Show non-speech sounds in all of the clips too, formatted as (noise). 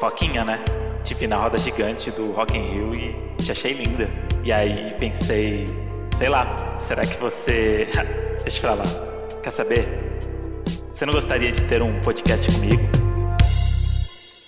fofoquinha, né? Te vi na roda gigante do Rock in Rio e te achei linda. E aí pensei, sei lá, será que você. (laughs) Deixa eu falar. Quer saber? Você não gostaria de ter um podcast comigo?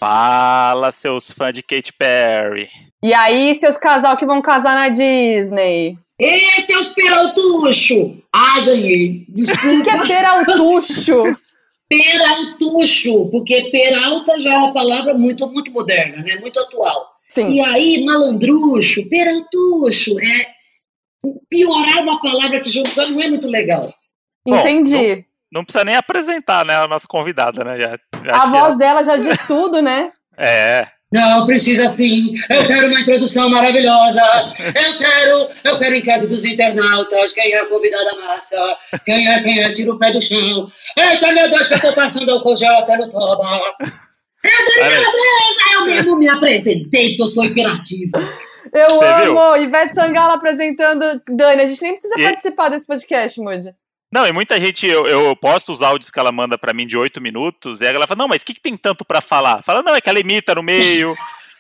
Fala, seus fãs de Katy Perry. E aí, seus casal que vão casar na Disney? Ê, seus peraltucho! Ah, ganhei. O que, que é peraltucho? (laughs) peraltucho, porque peralta já é uma palavra muito, muito moderna, né? Muito atual. Sim. E aí, malandrucho, peraltucho, é piorar uma palavra que junto não é muito legal. Bom, Entendi. Não, não precisa nem apresentar, né, a nossa convidada, né? Já, já A voz ela- dela já diz tudo, né? (laughs) É. Não, precisa sim. Eu quero uma introdução maravilhosa. Eu quero, eu quero enquete dos internautas. Quem é a convidada massa? Quem é, quem é? Tira o pé do chão. Eita, meu Deus, que eu tô passando álcool gel até no toba. É a Dani Olha aí. Calabresa! Eu mesmo me apresentei, porque eu sou imperativo. Eu Você viu? amo! Ivete Sangalo apresentando Dani. A gente nem precisa E- participar desse podcast, Moody. Não, e muita gente, eu, eu posto os áudios que ela manda pra mim de oito minutos, e aí ela fala, não, mas o que, que tem tanto pra falar? Fala, não, é que ela imita no meio,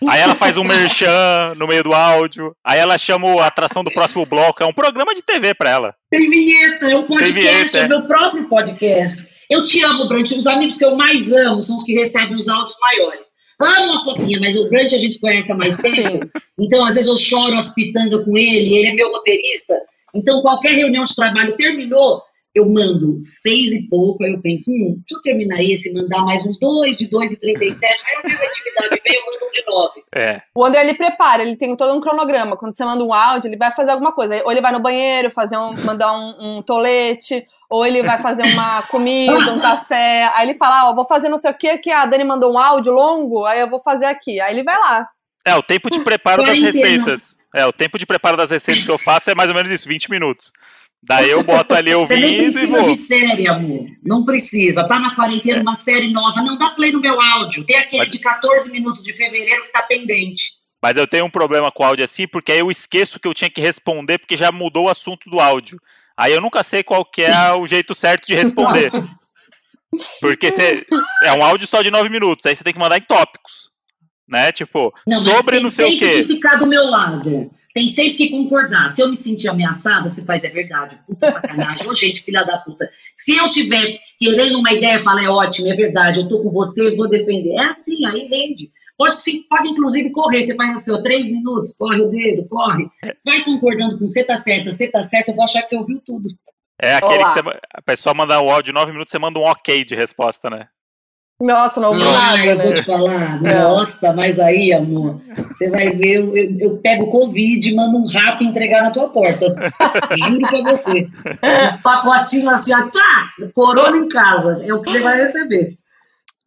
aí ela faz um merchan no meio do áudio, aí ela chama a atração do próximo bloco, é um programa de TV pra ela. Tem vinheta, é um podcast, vinheta, é é. o meu próprio podcast. Eu te amo, Brant. Os amigos que eu mais amo são os que recebem os áudios maiores. Amo a fofinha, mas o Brant a gente conhece há mais (laughs) tempo. Então, às vezes, eu choro as pitangas com ele, ele é meu roteirista. Então, qualquer reunião de trabalho terminou, eu mando seis e pouco, aí eu penso, hum, deixa eu terminar esse, mandar mais uns dois, de dois e trinta e sete, aí às vezes a atividade vem, eu mando um de nove. É, O André, ele prepara, ele tem todo um cronograma. Quando você manda um áudio, ele vai fazer alguma coisa. Ou ele vai no banheiro, fazer um, mandar um, um tolete, ou ele vai fazer uma comida, um café. Aí ele fala, ó, vou fazer não sei o que, que a Dani mandou um áudio longo, aí eu vou fazer aqui. Aí ele vai lá. é o tempo de preparo das receitas. É, o tempo de preparo das receitas que eu faço é mais ou menos isso, 20 minutos. Daí eu boto ali Você nem ouvindo e precisa vou. de série, amor. Não precisa. Tá na quarentena uma série nova. Não dá play no meu áudio. Tem aquele Mas- de 14 minutos de fevereiro que tá pendente. Mas eu tenho um problema com o áudio assim, porque aí eu esqueço que eu tinha que responder, porque já mudou o assunto do áudio. Aí eu nunca sei qual que é o jeito certo de responder. (laughs) Porque você, é um áudio só de nove minutos, aí você tem que mandar em tópicos. Né? Tipo, Não, sobre tem não sei o quê. que ficar do meu lado. Tem sempre que concordar. Se eu me sentir ameaçada, você faz, é verdade. Puta sacanagem. Ô, gente, filha da puta. Se eu tiver querendo uma ideia, fala, é ótimo, é verdade, eu tô com você, vou defender. É assim, aí rende. Pode, sim, pode inclusive correr. Você faz o seu três minutos, corre o dedo, corre. Vai concordando com você tá certa, você tá certa, eu vou achar que você ouviu tudo. É aquele Olá. que você, a pessoa manda o áudio de nove minutos, você manda um ok de resposta, né? Nossa, não ouvi Ah, nada, eu vou te falar. Não. Nossa, mas aí, amor, você vai ver, eu, eu, eu pego o Covid e mando um rap entregar na tua porta. Juro pra você. Um pacotinho assim, ó, tchá, corona em casa. É o que você vai receber.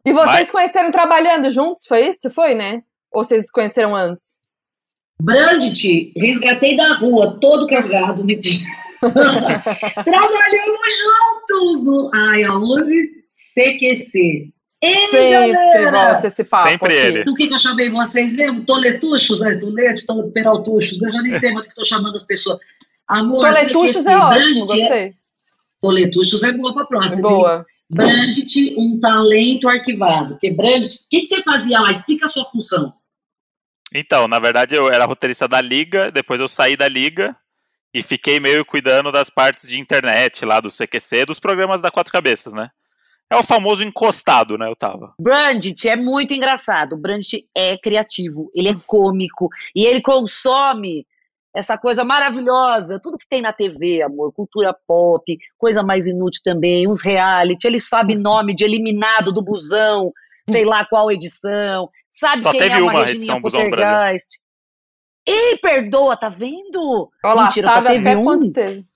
E vocês Mas- conheceram trabalhando juntos? Foi isso? Foi, né? Ou vocês se conheceram antes? Brandt, resgatei da rua, todo carregado. mentira. (laughs) Trabalhamos juntos no. Ai, aonde? CQC. Ei, Sempre galera! volta esse papo. Sempre aqui. ele. Do que, que eu chamei vocês mesmo? Toletuchos, é? Tolete, tol- peraltuchos, eu já nem sei mais o que estou chamando as pessoas. Amor, Toletuchos é ótimo, Brandt gostei. Toletuchos é boa para próxima. hein? Boa. Brandt, um talento arquivado. Que Brandt, o que, que você fazia lá? Explica a sua função. Então, na verdade, eu era roteirista da Liga, depois eu saí da Liga e fiquei meio cuidando das partes de internet lá do CQC, dos programas da Quatro Cabeças, né? É o famoso encostado, né? Eu tava. Brandt é muito engraçado. O Brandt é criativo, ele é cômico e ele consome essa coisa maravilhosa, tudo que tem na TV, amor, cultura pop, coisa mais inútil também, uns reality, ele sabe nome de eliminado do busão, sei lá qual edição, sabe Só quem teve é uma uma Regininha edição Busão Brasil. Ei, perdoa, tá vendo? Olha lá, Mentira, só sabe teve até um? quanto teve.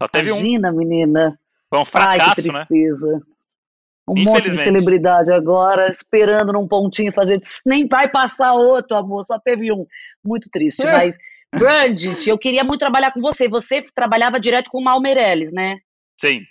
Só teve um, Imagina, menina. foi um Ai, que fracasso, né? Um monte de celebridade agora, esperando num pontinho fazer. Nem vai passar outro, amor, só teve um. Muito triste, É. mas. Brandt, eu queria muito trabalhar com você. Você trabalhava direto com o Mal Meirelles, né? Sim.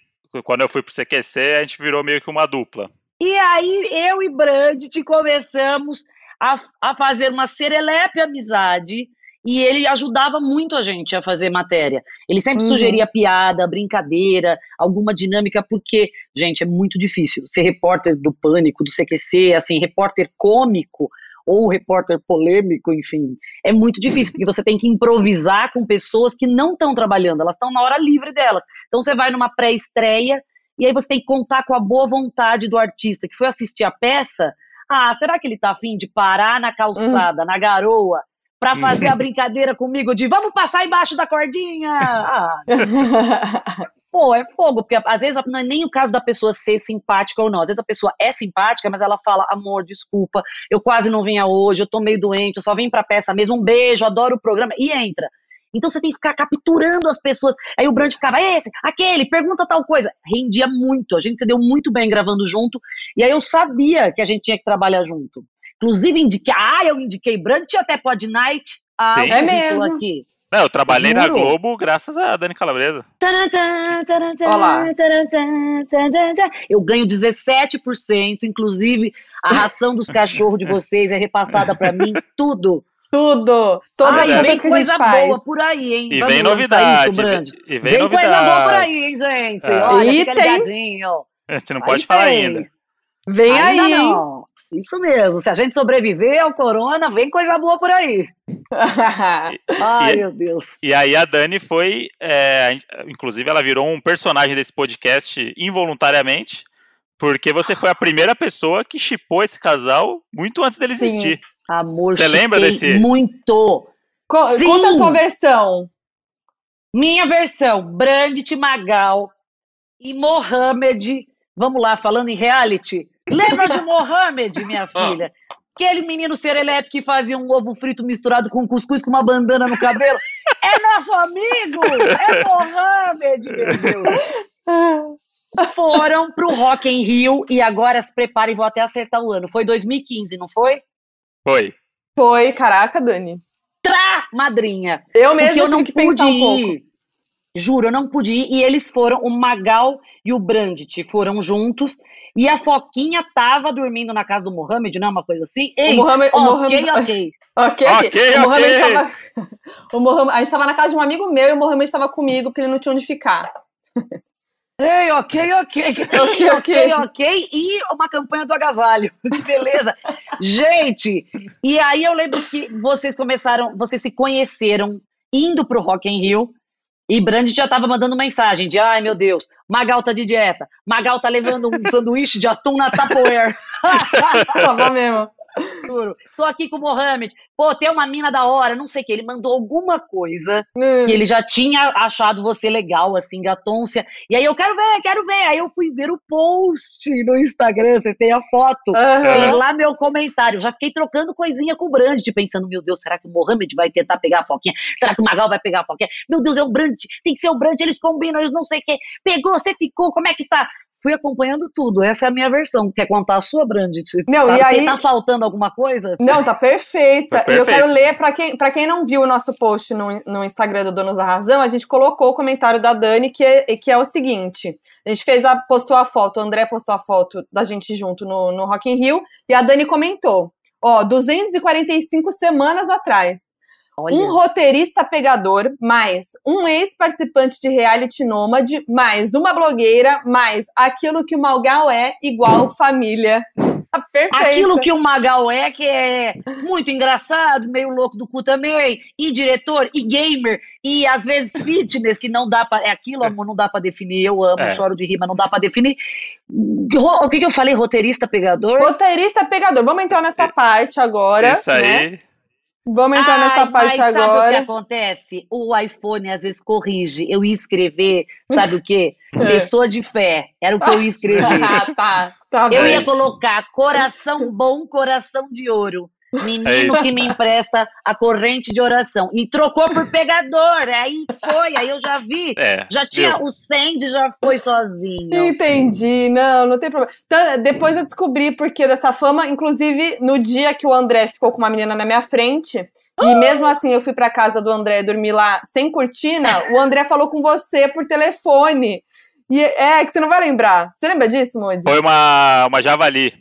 Quando eu fui pro CQC, a gente virou meio que uma dupla. E aí, eu e Brandt começamos a, a fazer uma serelepe amizade. E ele ajudava muito a gente a fazer matéria. Ele sempre Uhum. sugeria piada, brincadeira, alguma dinâmica, porque, gente, é muito difícil ser repórter do Pânico, do CQC, assim, repórter cômico ou repórter polêmico, enfim, é muito difícil, porque você tem que improvisar com pessoas que não estão trabalhando, elas estão na hora livre delas. Então você vai numa pré-estreia e aí você tem que contar com a boa vontade do artista que foi assistir a peça. Ah, será que ele tá afim de parar na calçada, na garoa, pra fazer a brincadeira comigo de vamos passar embaixo da cordinha? Ah, (laughs) pô, é fogo, porque às vezes não é nem o caso da pessoa ser simpática ou não. Às vezes a pessoa é simpática, mas ela fala: amor, desculpa, eu quase não vinha hoje, eu tô meio doente, eu só vim pra peça mesmo, um beijo, adoro o programa, e entra. Então você tem que ficar capturando as pessoas. Aí o Brand ficava, esse, aquele, pergunta tal coisa. Rendia muito, a gente se deu muito bem gravando junto, e aí eu sabia que a gente tinha que trabalhar junto. Inclusive, indiquei, ah, eu indiquei Brand, tinha até Pod Night. Ah, Sim. É mesmo. Aqui. Não, eu trabalhei na Juro. Globo graças a Dani Calabresa. Olá. Eu ganho 17%, inclusive a ração dos cachorros de vocês é repassada pra mim, tudo. Tudo. Todas Ai, vem coisa boa por aí, hein? E Vamos vem novidade. Isso, Brand. e vem, Vem novidade. coisa boa por aí, hein, gente? É. Olha, E fica tem- ligadinho. A gente não Aí pode falar vem. ainda. Vem Ainda aí, não. Isso mesmo. Se a gente sobreviver ao corona, vem coisa boa por aí. (laughs) Ai, E- meu Deus. E aí a Dani foi, é, inclusive ela virou um personagem desse podcast involuntariamente, porque você foi a primeira pessoa que chipou esse casal muito antes dele Sim. existir. Amor, Você lembra desse? Muito. Co- Sim. Conta a sua versão. Minha versão, Brandt Magal e Mohamed. Vamos lá, falando em reality. Lembra de Mohamed, minha filha? Aquele menino serelepe que fazia um ovo frito misturado com cuscuz com uma bandana no cabelo. É nosso amigo! É Mohamed, meu Deus! Foram pro Rock in Rio e agora se preparem, vou até acertar o ano. Foi 2015, não foi? Foi. Foi, caraca, Dani. Tra madrinha. Eu mesmo eu tive não que pude pensar um pouco. ir. Juro, eu não pude ir. E eles foram, o Magal e o Brandt foram juntos. E a Foquinha tava dormindo na casa do Mohamed, não é uma coisa assim? Ei, o Mohamed, o ok, Mohamed, ok. (laughs) ok, Ok, o Mohamed ok. tava, (laughs) o Mohamed, a gente tava na casa de um amigo meu e o Mohamed estava comigo porque ele não tinha onde ficar. (laughs) Ei, ok, ok. Ok, ok. ok. E uma campanha do agasalho. Que beleza. Gente, e aí eu lembro que vocês começaram, vocês se conheceram indo pro Rock in Rio. E Brandt já tava mandando mensagem de, ai meu Deus, Magal tá de dieta, Magal tá levando um (laughs) sanduíche de atum na Tupperware. (laughs) Tava mesmo. Juro. Tô aqui com o Mohamed. Pô, tem uma mina da hora, não sei o que. Ele mandou alguma coisa Hum. que ele já tinha achado você legal, assim, gatôncia. E aí eu quero ver, quero ver. Aí eu fui ver o post no Instagram, você tem a foto. Aham. Tem lá meu comentário. Já fiquei trocando coisinha com o Brandt, pensando, meu Deus, será que o Mohamed vai tentar pegar a foquinha? Será que o Magal vai pegar a foquinha? Meu Deus, é o Brandt, tem que ser o Brandt, eles combinam, eles não sei o que. Pegou, você ficou, como é que tá? Fui acompanhando tudo, essa é a minha versão. Quer contar a sua, Brandt? Não, tá, e aí- Tá faltando alguma coisa? Não, tá perfeita. Tá E eu quero ler, pra quem, pra quem não viu o nosso post no, no Instagram do Donos da Razão, a gente colocou o comentário da Dani, que é, que é o seguinte: a gente fez a, postou a foto, o André postou a foto da gente junto no, no Rock in Rio, e a Dani comentou: ó, 245 semanas atrás. Olha, Um roteirista pegador, mais um ex-participante de reality nômade, mais uma blogueira, mais aquilo que o Malgal é, igual família. Tá perfeito. Aquilo que o Magal é, que é muito engraçado, meio louco do cu também, e diretor, e gamer, e às vezes (laughs) fitness, que não dá pra. É aquilo, amor, não dá pra definir. Eu amo, É. choro de rir, mas não dá pra definir. O que, que eu falei? Roteirista pegador? Roteirista pegador. Vamos entrar nessa parte agora. Isso aí. Né? Vamos entrar nessa Ai, parte mas sabe o que agora. acontece? O iPhone às vezes corrige. Eu ia escrever, sabe o quê? (laughs) É. Pessoa de fé. Era o que eu ia (laughs) escrever. ah, tá. Tá Eu bem. ia colocar coração bom, coração de ouro. É Menino isso. que me empresta a corrente de oração. E trocou por pegador. Aí foi, aí eu já vi. É, Já tinha, viu? o Sandy já foi sozinho. Entendi, não, não tem problema. Então, depois eu descobri por que dessa fama, inclusive no dia que o André ficou com uma menina na minha frente, e mesmo assim eu fui pra casa do André dormir lá sem cortina, o André falou com você por telefone. E é que você não vai lembrar. Você lembra disso, Modi? Foi uma, uma javali.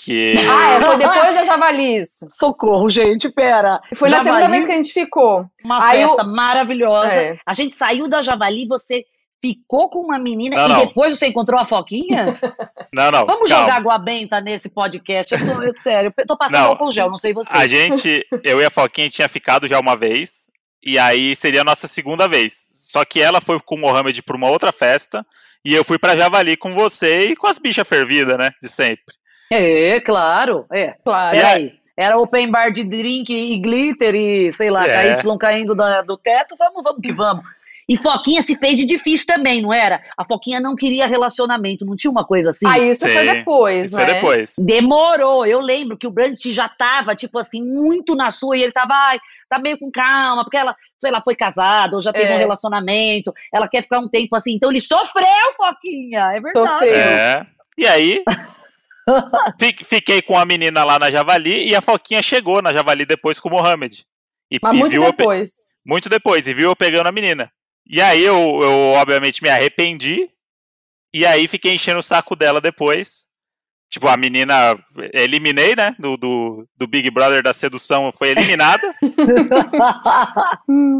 Porque. Ah, é, foi (laughs) depois da Javali isso. Socorro, gente, pera. Foi na Javali, segunda vez que a gente ficou. Uma Aí festa eu- maravilhosa. É. A gente saiu da Javali, você ficou com uma menina Não, e não. depois você encontrou a Foquinha? (laughs) Não, não. Vamos calma. jogar água benta nesse podcast. Eu tô, eu, sério, eu tô passando Não. álcool gel, não sei você. A gente, eu e a Foquinha tinha ficado já uma vez, e aí seria a nossa segunda vez. Só que ela foi com o Mohamed pra uma outra festa, e eu fui pra Javali com você e com as bichas fervidas, né? De sempre. É, claro. É. Claro. E Peraí. Era open bar de drink e glitter e, sei lá, É. KY caindo da- do teto. Vamos, vamos que vamos. E Foquinha se fez de difícil também, não era? A Foquinha não queria relacionamento, não tinha uma coisa assim? Ah, isso foi Sim, depois, Isso né? foi depois. Demorou. Eu lembro que o Brandt já tava, tipo assim, muito na sua e ele tava, ai, tá meio com calma, porque ela, sei lá, foi casada ou já teve É. um relacionamento, ela quer ficar um tempo assim. Então ele sofreu, Foquinha, é verdade. Sofreu. É. E aí, (laughs) fiquei com a menina lá na Javali, e a Foquinha chegou na Javali depois com o Mohamed. E, Mas e muito pe- depois. muito depois, e viu eu pegando a menina. E aí eu, eu, obviamente, me arrependi. E aí fiquei enchendo o saco dela depois. Tipo, a menina. Eliminei, né? Do, do, do Big Brother da sedução foi eliminada. (laughs)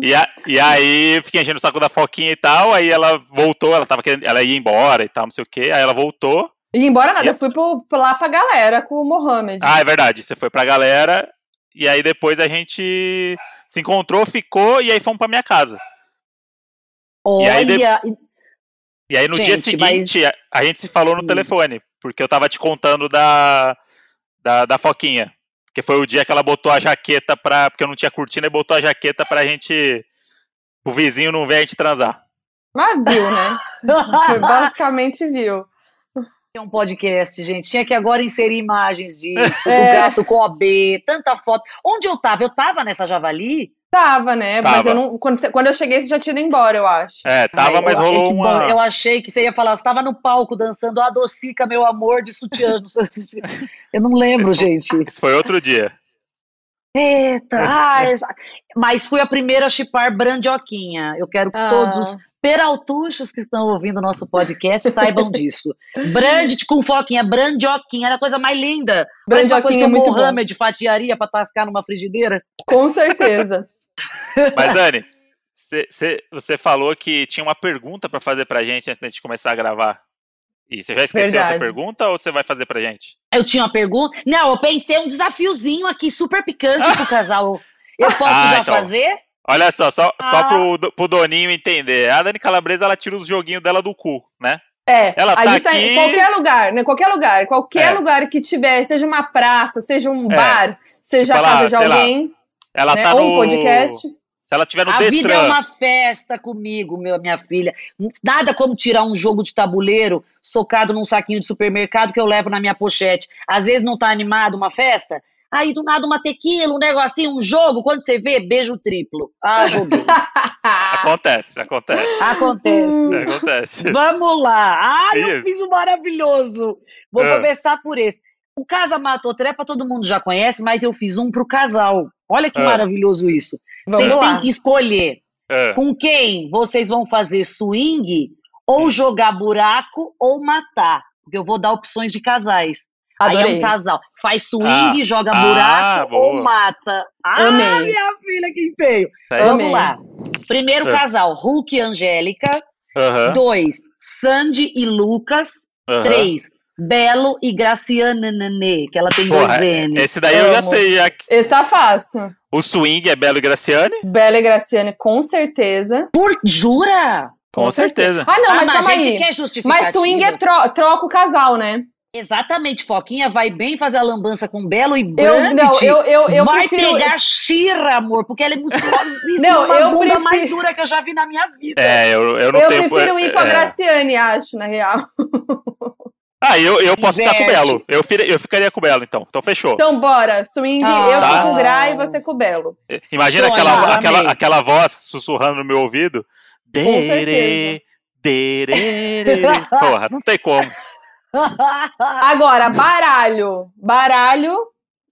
e, a- e aí fiquei enchendo o saco da Foquinha e tal. Aí ela voltou, ela tava querendo. Ela ia embora e tal, não sei o quê. Aí ela voltou. E embora nada, E- eu fui pro, lá pra galera com o Mohamed. Ah, é verdade. Você foi pra galera. E aí depois a gente se encontrou, ficou, e aí fomos pra minha casa. Olha, E aí de- E aí no dia Gente, mas- seguinte, a, a gente se falou no Hum. telefone, porque eu tava te contando da, da, da Foquinha. Porque foi o dia que ela botou a jaqueta pra. Porque eu não tinha cortina e botou a jaqueta pra gente. O vizinho não ver a gente transar. Mas viu, né? Foi (laughs) basicamente viu. É um podcast, gente. Tinha que agora inserir imagens disso, do É. gato com OB, tanta foto. Onde eu tava? Eu tava nessa javali? Tava, né? Mas Tava. eu não. Quando, quando eu cheguei, você já tinha ido embora, eu acho. É, tava, Ai, mas eu- rolou bom, uma. Eu achei que você ia falar, você tava no palco dançando a docica, meu amor, de sutiã. (laughs) Eu não lembro, Esse- gente. Isso foi outro dia. Eita, ah, essa- mas fui a primeira a chipar Brandioquinha. Eu quero que Ah. todos os peraltuchos que estão ouvindo o nosso podcast saibam (laughs) disso. Brandt com foquinha, Brandioquinha, era a coisa mais linda. Brandioquinha é muito bom. Mohamed fatiaria pra tascar numa frigideira. Com certeza. (laughs) Mas, Dani, cê- cê- você falou que tinha uma pergunta pra fazer pra gente antes da gente começar a gravar. E você já esqueceu essa Verdade. pergunta ou você vai fazer pra gente? Eu tinha uma pergunta. Não, eu pensei um desafiozinho aqui, super picante pro (laughs) casal. Eu posso Ah, já então. fazer? Olha só, só, só Ah. pro, do- pro Doninho entender. A Dani Calabresa, ela tira os joguinhos dela do cu, né? É, Ela a tá gente tá aqui- em qualquer lugar, né? Qualquer lugar, qualquer É. lugar que tiver, seja uma praça, seja um É. bar, seja Tipo, a casa ela, de lá, alguém, Ela né? tá ou no. um podcast. Se ela tiver no A Detran. vida é uma festa comigo, meu, minha filha. Nada como tirar um jogo de tabuleiro socado num saquinho de supermercado que eu levo na minha pochete. Às vezes não tá animado uma festa, aí do nada uma tequila, um negocinho, um jogo, quando você vê, beijo triplo. Ah, joguei. (laughs) Acontece, acontece. Acontece. acontece. Vamos lá. Ah, eu fiz um maravilhoso. Vou Ah. começar por esse. O Casa Matou Trepa todo mundo já conhece, mas eu fiz um pro casal. Olha que Ah. maravilhoso isso. Vamos Vocês lá. têm que escolher Ah, com quem vocês vão fazer swing, ou jogar buraco, ou matar. Porque eu vou dar opções de casais. Aí é Adorei. um casal. Faz swing, Ah. joga Ah, buraco boa. ou mata. Ah, Amei. minha filha, que feio. Amei. Vamos lá. Primeiro Ah. casal, Hulk e Angélica. aham, Dois, Sandy e Lucas. aham. Três, Belo e Graciana Nenê, que ela tem Porra, dois N's. esse daí eu já Amo. sei. já Esse tá fácil. O swing é Belo e Graciane? Bela e Graciane, com certeza. Por, jura? Com, certeza. Ah, não, Ah, mas mas calma a gente aí. Mas swing é tro troca o casal, né? Exatamente, Foquinha vai bem fazer a lambança com Belo e Eu, Brandt não, eu, eu, eu vai prefiro. pegar Xirra, amor, porque ela é musculosíssima, (laughs) Não, uma eu bunda prefiro- mais dura que eu já vi na minha vida. É, eu, eu não Eu tenho. prefiro ir com a é. Graciane, acho, na real. (laughs) Ah, eu, eu posso ficar com o Inverte. Belo. Eu, eu ficaria com o Belo, então. Então fechou. Então, bora. Swing, Ah. eu Tá. com o Gra e você com o Belo. Imagina Sonho, aquela, aquela, aquela voz sussurrando no meu ouvido. Dere, certeza. derere. Porra, não tem como. Agora, baralho. Baralho.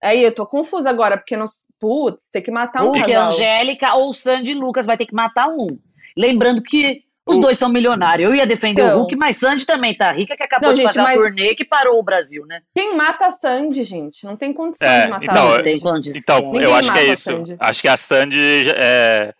Aí, eu tô confusa agora, porque não. Putz, tem que matar um Hulk, casal. Angélica ou Sandy e Lucas vai ter que matar um. Lembrando que Os O- dois são milionários. Eu ia defender São. o Hulk, mas Sandy também tá rica, que acabou Não, de gente, fazer mas- turnê que parou o Brasil, né? Quem mata a Sandy, gente? Não tem condição É, de matar então, a Não Sandy. tem condição. Então, Ninguém eu acho que é a isso. Acho que a Sandy é,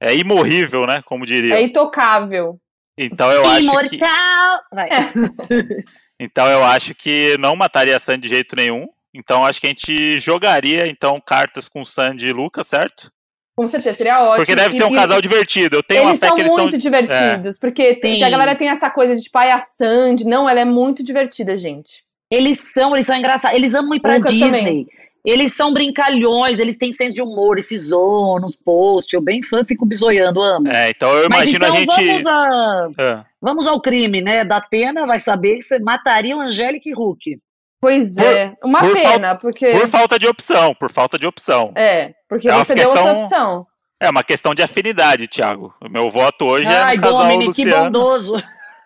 é imorrível, né? Como diria. É intocável. Então eu acho que. Imortal! Vai. (laughs) Então eu acho que não mataria a Sandy de jeito nenhum. Então acho que a gente jogaria então cartas com Sandy e Lucas, certo? Com certeza, seria ótimo. Porque deve E- ser um e- casal divertido. Eu tenho Eles uma são que eles muito são. divertidos, porque tem- a galera tem essa coisa de tipo, ai, a Sandy. Não, ela é muito divertida, gente. Eles são, eles são engraçados. Eles amam ir pra Lucas Disney. também. Eles são brincalhões, eles têm senso de humor, esses zoam nos posts. Eu bem fã, fico bisoiando, amo. É, então eu Mas imagino então a gente. vamos, a, Ah, vamos ao crime, né? Da Atena vai saber que você mataria o Angélica e Hulk. Pois Por- é. Uma por pena, porque. Por falta de opção, por falta de opção. É, porque É você deu essa questão- opção. É uma questão de afinidade, Thiago. O meu voto hoje é Ai, no casal Dominic, que Luciano. bondoso.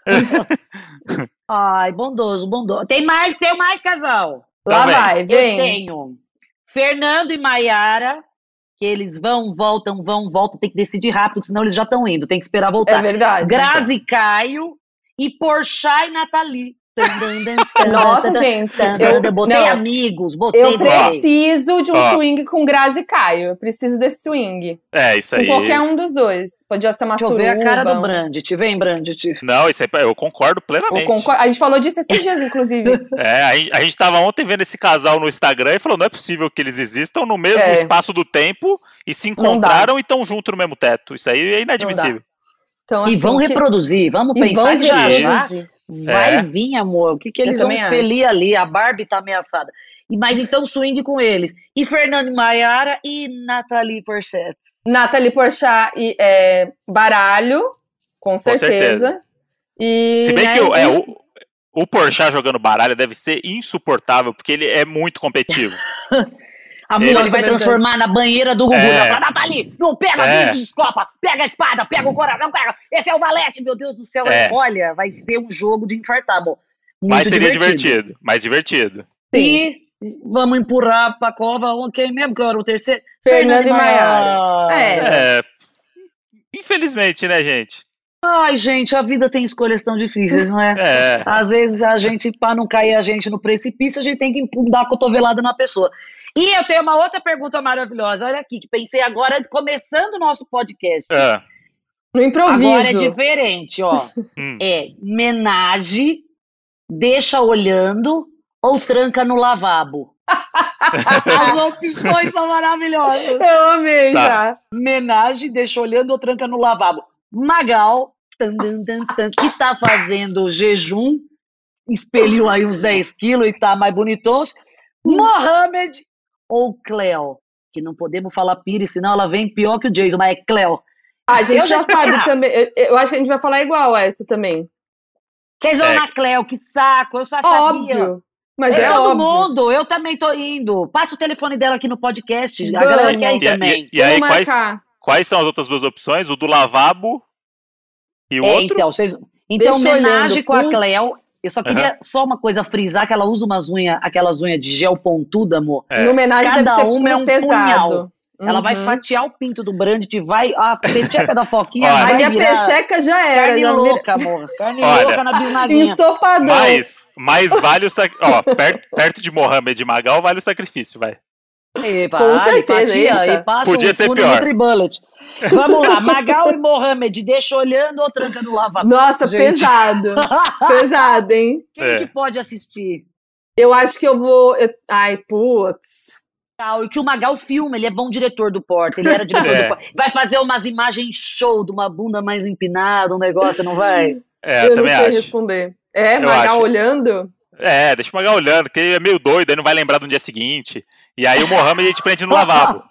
(laughs) Ai, bondoso, bondoso. Tem mais, tem mais casal. Lá Também. vai, Eu vem. tenho Fernando e Maiara, que eles vão, voltam, vão, voltam, tem que decidir rápido, senão eles já estão indo, tem que esperar É voltar. verdade. Grazi e Caio e Porchat e Nathalie. Nossa, gente. Eu, Eu, botei não, amigos, botei eu preciso de um Ó. swing com Grazi e Caio. Eu preciso desse swing. É, isso Com aí. qualquer um dos dois. Podia ser uma Deixa eu suruba. ver a cara do Brandt. Vem, Brandt. Não, isso aí eu concordo plenamente. concor- A gente falou disso esses dias, inclusive. (laughs) É, a gente, a gente tava ontem vendo esse casal no Instagram e falou: não é possível que eles existam no mesmo É. espaço do tempo e se encontraram e estão juntos no mesmo teto. Isso aí é inadmissível. Então, E assim, vão que- reproduzir, vamos e pensar vão que já, já vai É. vir, amor. O que, que Eu eles vão também expelir ali? A Barbie tá ameaçada. E, mas então swing com eles. E Fernando e Maiara e Nathalie Porchat. Nathalie Porchat e é, Baralho, com certeza. certeza. E, Se bem né, que o, é, e- o, o Porchat jogando baralho deve ser insuportável, porque ele é muito competitivo. (laughs) Amor, Ele- ele vai transformar na banheira do Gugu. É. Ela fala, Nathalie, não pega É. a descopa, pega a espada, pega o coração, não pega. Esse é o valete, meu Deus do céu. É. Olha, vai ser um jogo de infartar, amor. Muito Mas seria divertido. Mais divertido. E vamos empurrar pra cova quem mesmo que era o terceiro? Fernando e Maiara. É. É. Infelizmente, né, gente? Ai, gente, a vida tem escolhas tão difíceis, não é? (laughs) É. Às vezes a gente, para não cair a gente no precipício, a gente tem que dar a cotovelada na pessoa. E eu tenho uma outra pergunta maravilhosa. Olha aqui, que pensei agora, começando o nosso podcast. é. No improviso. Agora é diferente, ó. (laughs) Hum. É menage, deixa olhando ou tranca no lavabo. (laughs) As opções são maravilhosas. Eu amei Tá. já. Menage, deixa olhando ou tranca no lavabo. Magal, tan, tan, tan, tan, que tá fazendo jejum, expeliu aí uns 10 quilos e tá mais bonitões. Mohamed ou Cleo? Que não podemos falar Pires, senão ela vem pior que o Jason, mas é Cleo. A gente Eu já sabe também. Eu, eu acho que a gente vai falar igual essa também. Vocês vão É. na Cleo, que saco, eu só sabia. Óbvio. Mas É, é, todo óbvio. mundo, eu também tô indo. Passa o telefone dela aqui no podcast, a Vamos. galera quer ir E, também. e- e aí, quais, marcar. quais são as outras duas opções? O do lavabo e o É, outro? então, vocês, então Deixa homenagem olhando, com a. Cleo. Eu só queria só uma coisa frisar que ela usa umas unhas, aquelas unhas de gel pontuda, amor. É. No homenagem Cada uma é um pesado. punhal. Ela vai Uhum. fatiar o pinto do Brandt, vai a pecheca da foquinha Olha. A vai minha virar pecheca já era. carne já vira- louca, amor. Carne Olha. louca na bisnaguinha. Ensopadão. Mas, mas vale o sacrifício. Ó, perto, perto de Mohamed e Magal vale o sacrifício, vai. E Com vale, certeza, fatia, eita. e passa Podia um ser pior. Nutri-Bullet. Vamos lá, Magal e Mohamed, deixa olhando ou tranca no lavabo? Nossa, Gente. pesado. (laughs) pesado, hein? Quem É. que pode assistir? Eu acho que eu vou. eu- Ai, putz. Tal, e que o Magal filma, ele é bom diretor do Porta, ele era (laughs) diretor É. do Porta. Vai fazer umas imagens show de uma bunda mais empinada, um negócio, não vai? É, eu eu não também sei acho. responder. É, Eu Magal acho. olhando? É, deixa o Magal olhando, porque ele é meio doido, aí não vai lembrar do dia seguinte. E aí o Mohamed a gente prende no (laughs) lavabo.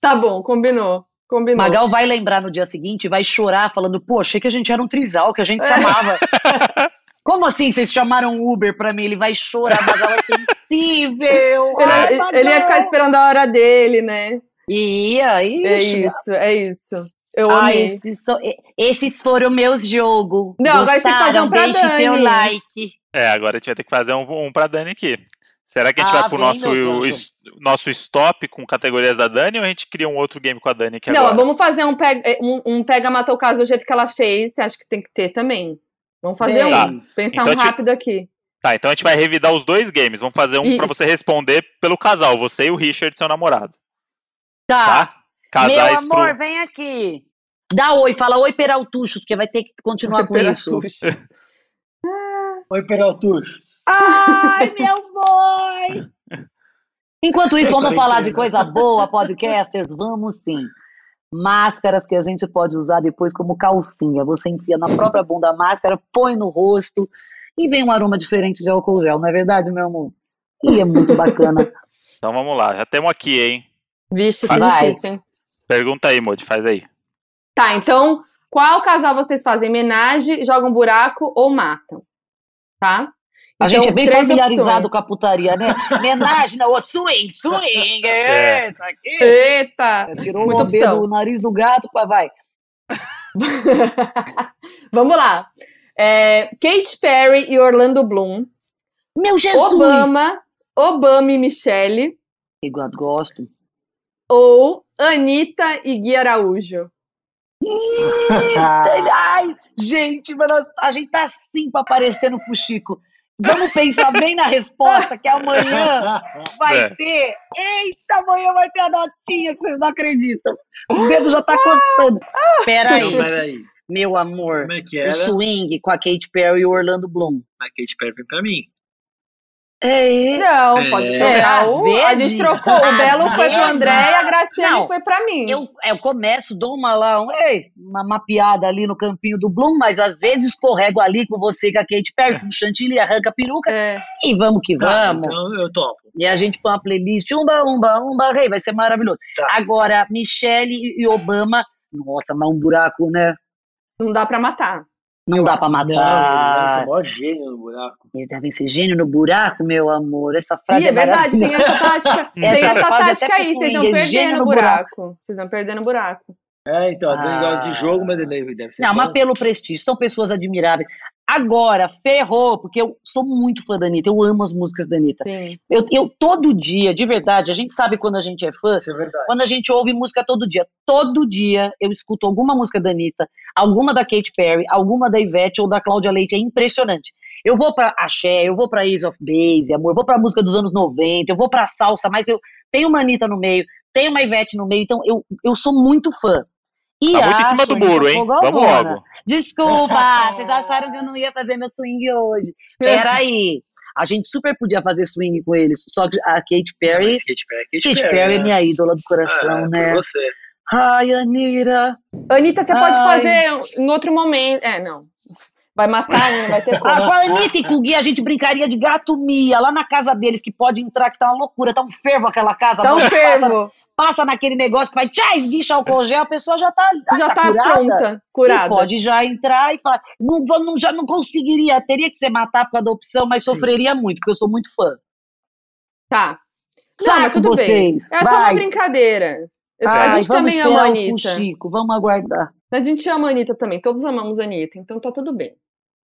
Tá bom, combinou. Combinou. Magal vai lembrar no dia seguinte e vai chorar, falando, pô, achei que a gente era um trisal, que a gente se amava. (laughs) Como assim vocês chamaram Uber pra mim? Ele vai chorar, Magal vai ser sensível. Ele, Ai, ele ia ficar esperando a hora dele, né? Ia, ixi, É isso, é isso. Eu Ah, amei. esses, e- esses foram meus jogos. Não, agora você tem que fazer um pra Deixe seu Dani. like. É, agora a gente vai ter que fazer um, um pra Dani aqui. Será que a gente Ah, vai pro nosso, nosso stop com categorias da Dani ou a gente cria um outro game com a Dani aqui Não, agora? vamos fazer um pega, um, um pega mata o caso do jeito que ela fez. Você acha que tem que ter também? Vamos fazer Bem. um. Pensar Então, um rápido aqui. Tá, então a gente vai revidar os dois games. Vamos fazer um pra Isso. você responder pelo casal, você e o Richard, seu namorado. Tá. Tá? Casais Meu amor, pro... vem aqui. Dá oi, fala oi, Peraltuchos, porque vai ter que continuar com isso. Peratuxa. (laughs) Oi, Peraltucho. Ai, meu boy! Enquanto isso, vamos falar de Quarentena. coisa boa, podcasters? Vamos sim. Máscaras que a gente pode usar depois como calcinha. Você enfia na própria bunda a máscara, põe no rosto e vem um aroma diferente de álcool gel, não é verdade, meu amor? E é muito bacana. (laughs) Então vamos lá, já temos aqui, hein? Vixe, isso é difícil, hein? Pergunta aí, Modi, faz aí. Tá, então, qual casal vocês fazem? Homenagem, jogam buraco ou matam? Tá? A Então, gente é bem familiarizado opções. com a putaria, né? Homenagem na outra, swing, swing, (laughs) É. eita, aqui. Eita! Tirou o Muita OB opção. do nariz do gato, pá, vai. (laughs) Vamos lá. É, Katy Perry e Orlando Bloom. Meu Jesus! Obama, Obama e Michelle. Igual gosto. Ou Anitta e Gui Araújo. (laughs) Ai, gente, mas a gente tá assim pra aparecer no Fuxico. Vamos pensar bem na resposta, que amanhã vai É. ter. Eita, amanhã vai ter a notinha que vocês não acreditam. O dedo já tá coçando. Peraí, Então, peraí. meu amor. Como é que O era? swing com a Katy Perry e o Orlando Bloom. A Katy Perry vem pra mim. É, Não, É. pode É, trocar. às o, a gente vezes. trocou. O Belo foi pro vezes. André e a Graciane Não, foi pra mim. Eu, eu começo, dou uma lá, um, ei, uma mapeada ali no campinho do Bloom, mas às vezes escorrego ali com você, com a Katy Perry, com o chantilly, arranca a peruca É. e vamos que Tá, vamos. então eu topo. E a gente põe uma playlist, umba, umba, umba, rei, vai ser maravilhoso. Tá. Agora, Michelle e Obama, nossa, mas um buraco, né? Não dá pra matar. Não dá pra Não, matar. ser mó gênio no buraco. Eles devem ser gênio no buraco, meu amor. Essa frase Ih, é verdade, tem essa tática. (laughs) tem Essa tática aí. Vocês vão swing, perder no no buraco. Vocês vão perder no buraco. É, então, Dani Ah. gosta de jogo, mas ele deve ser Não, bom. mas pelo prestígio, são pessoas admiráveis. Agora, ferrou, porque eu sou muito fã da Anitta, eu amo as músicas da Anitta. Sim. Eu, eu todo dia, de verdade, a gente sabe quando a gente é fã, Isso é verdade. quando a gente ouve música todo dia. Todo dia eu escuto alguma música da Anitta, alguma da Katy Perry, alguma da Ivete ou da Cláudia Leite. É impressionante. Eu vou pra Axé, eu vou pra Ace of Base, amor, eu vou pra música dos anos 90, eu vou pra salsa, mas eu tenho uma Anitta no meio, tenho uma Ivete no meio, então eu, eu sou muito fã. E Tá muito em cima do muro, hein? fogosona. Vamos logo. Desculpa, (laughs) vocês acharam que eu não ia fazer meu swing hoje. Peraí. A gente super podia fazer swing com eles, só que a Katy Perry Mas Katy Perry, é Katy Katy Perry, Perry é né? minha ídola do coração, Ah, né? Por você. Ai, Anira. Anitta, você pode Ai. fazer em outro momento. É, não. Vai matar um, não vai ter (laughs) Ah, como. com a Anitta e com o Gui a gente brincaria de gato mia, lá na casa deles, que pode entrar, que tá uma loucura, tá um fervo aquela casa. Tá um mano, passa, fervo. Passa naquele negócio que vai, tchá, esguicha álcool gel, a pessoa já tá, Já tá curada. pronta, E curada. pode já entrar e falar. Não, não, já não conseguiria, teria que ser matar por causa da opção, mas Sim. sofreria muito, porque eu sou muito fã. Tá. Saco tudo bem. vocês. É só uma brincadeira. Eu- Ai, a gente também ama a Anitta. Fuxico, vamos aguardar. A gente ama a Anitta também. Todos amamos a Anitta, então tá tudo bem.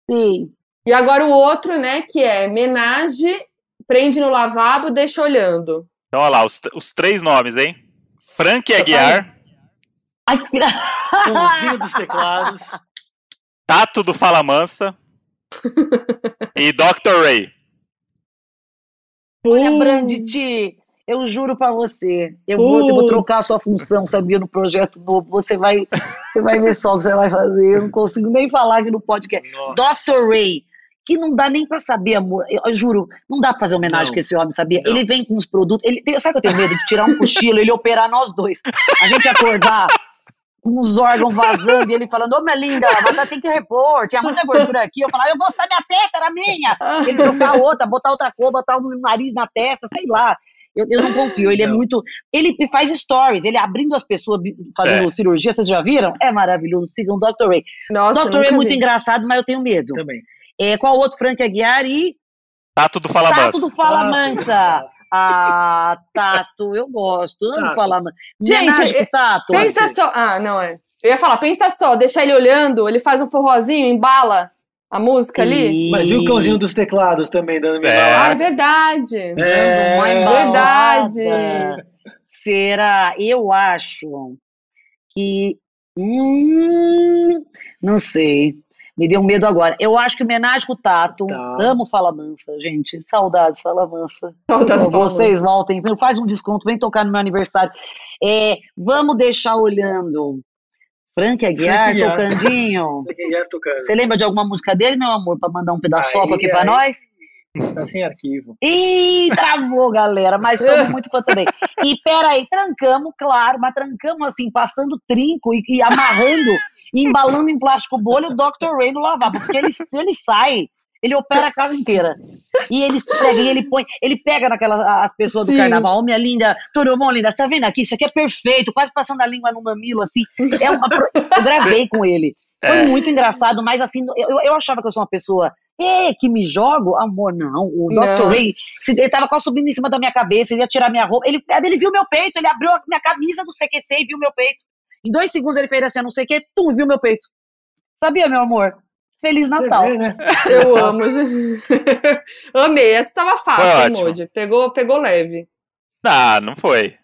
Sim. E agora o outro, né, que é menage, prende no lavabo, deixa olhando. Então, olha lá, os, os três nomes, hein? Frank Tá Aguiar, Ai, que Pãozinho dos teclados. Tato do Fala Mansa e Dr. Ray. Olha, Brandt, eu juro pra você, eu vou, eu vou trocar a sua função, sabia, no projeto novo. Você vai, você vai ver só o que você vai fazer. Eu não consigo nem falar aqui no podcast. Nossa. Dr. Ray, que não dá nem pra saber, amor. Eu, eu juro, não dá pra fazer homenagem Não. com esse homem, sabia? Não. Ele vem com uns produtos. Ele, tem- sabe que eu tenho medo de tirar um cochilo, ele operar nós dois. A gente acordar com os órgãos vazando e ele falando: Ô, minha linda, mas você tem que repor, tinha muita gordura aqui. Eu falava: Eu gostar minha teta, era minha. Ele trocar outra, botar outra cor, botar um nariz na testa, sei lá. Eu, eu não confio, ele é Não. muito. Ele faz stories, ele abrindo as pessoas fazendo É. cirurgia, vocês já viram? É maravilhoso, sigam o Dr. Ray. Nossa, Dr. Ray é muito vi. engraçado, mas eu tenho medo. Também. É, qual outro? Frank Aguiar e Tato do Fala Tato Mansa. do Fala Tato. Mansa. Ah, Tato, eu gosto. Amo Tato. Fala Mansa. Gente, é- Tato. Pensa só. Ah, não é. Eu ia falar, pensa só, deixa ele olhando, ele faz um forrozinho, embala. A música ali? Mas e o cãozinho dos teclados também dando minha É. Ah, é verdade. É, Uma verdade. Será? Eu acho que. Hum, não sei. Me deu medo agora. Eu acho que homenagem com o Tato. Tá. Amo Fala Mansa, gente. Saudades, Fala Mansa. Saudades Vocês voltem, faz um desconto, vem tocar no meu aniversário. É, vamos deixar olhando. Frank Aguiar, Frank Aguiar. tocandinho. (laughs) Quem já tocando? Você lembra de alguma música dele, meu amor, pra mandar um pedaçoco Aí, aqui pra aí. nós? Tá sem arquivo. Ih, travou, galera, mas somos muito fã também. E peraí, trancamos, claro, mas trancamos assim, passando trinco e, e amarrando, e embalando em plástico bolha o Dr. Ray no lavabo, porque ele, se ele sai, ele opera a casa inteira. E ele pega, e ele põe, ele pega naquelas as pessoas do Sim. carnaval, ô minha linda, tudo bom, linda, você tá vendo aqui? Isso aqui é perfeito, quase passando a língua no mamilo, assim. É uma, eu gravei com ele. Foi É. muito engraçado, mas assim, eu, eu achava que eu sou uma pessoa é, que me jogo? Amor, não. O. Dr. Ray, ele tava quase subindo em cima da minha cabeça, ele ia tirar minha roupa. Ele, ele viu meu peito, ele abriu a minha camisa do CQC e viu meu peito. Em dois segundos ele fez assim, não sei o que, tum, viu meu peito. Sabia, meu amor? Feliz Natal. Vê, né? (laughs) Eu amo. gente. (laughs) Amei. Essa tava fácil. Moody? Pegou, pegou leve. Ah, não foi.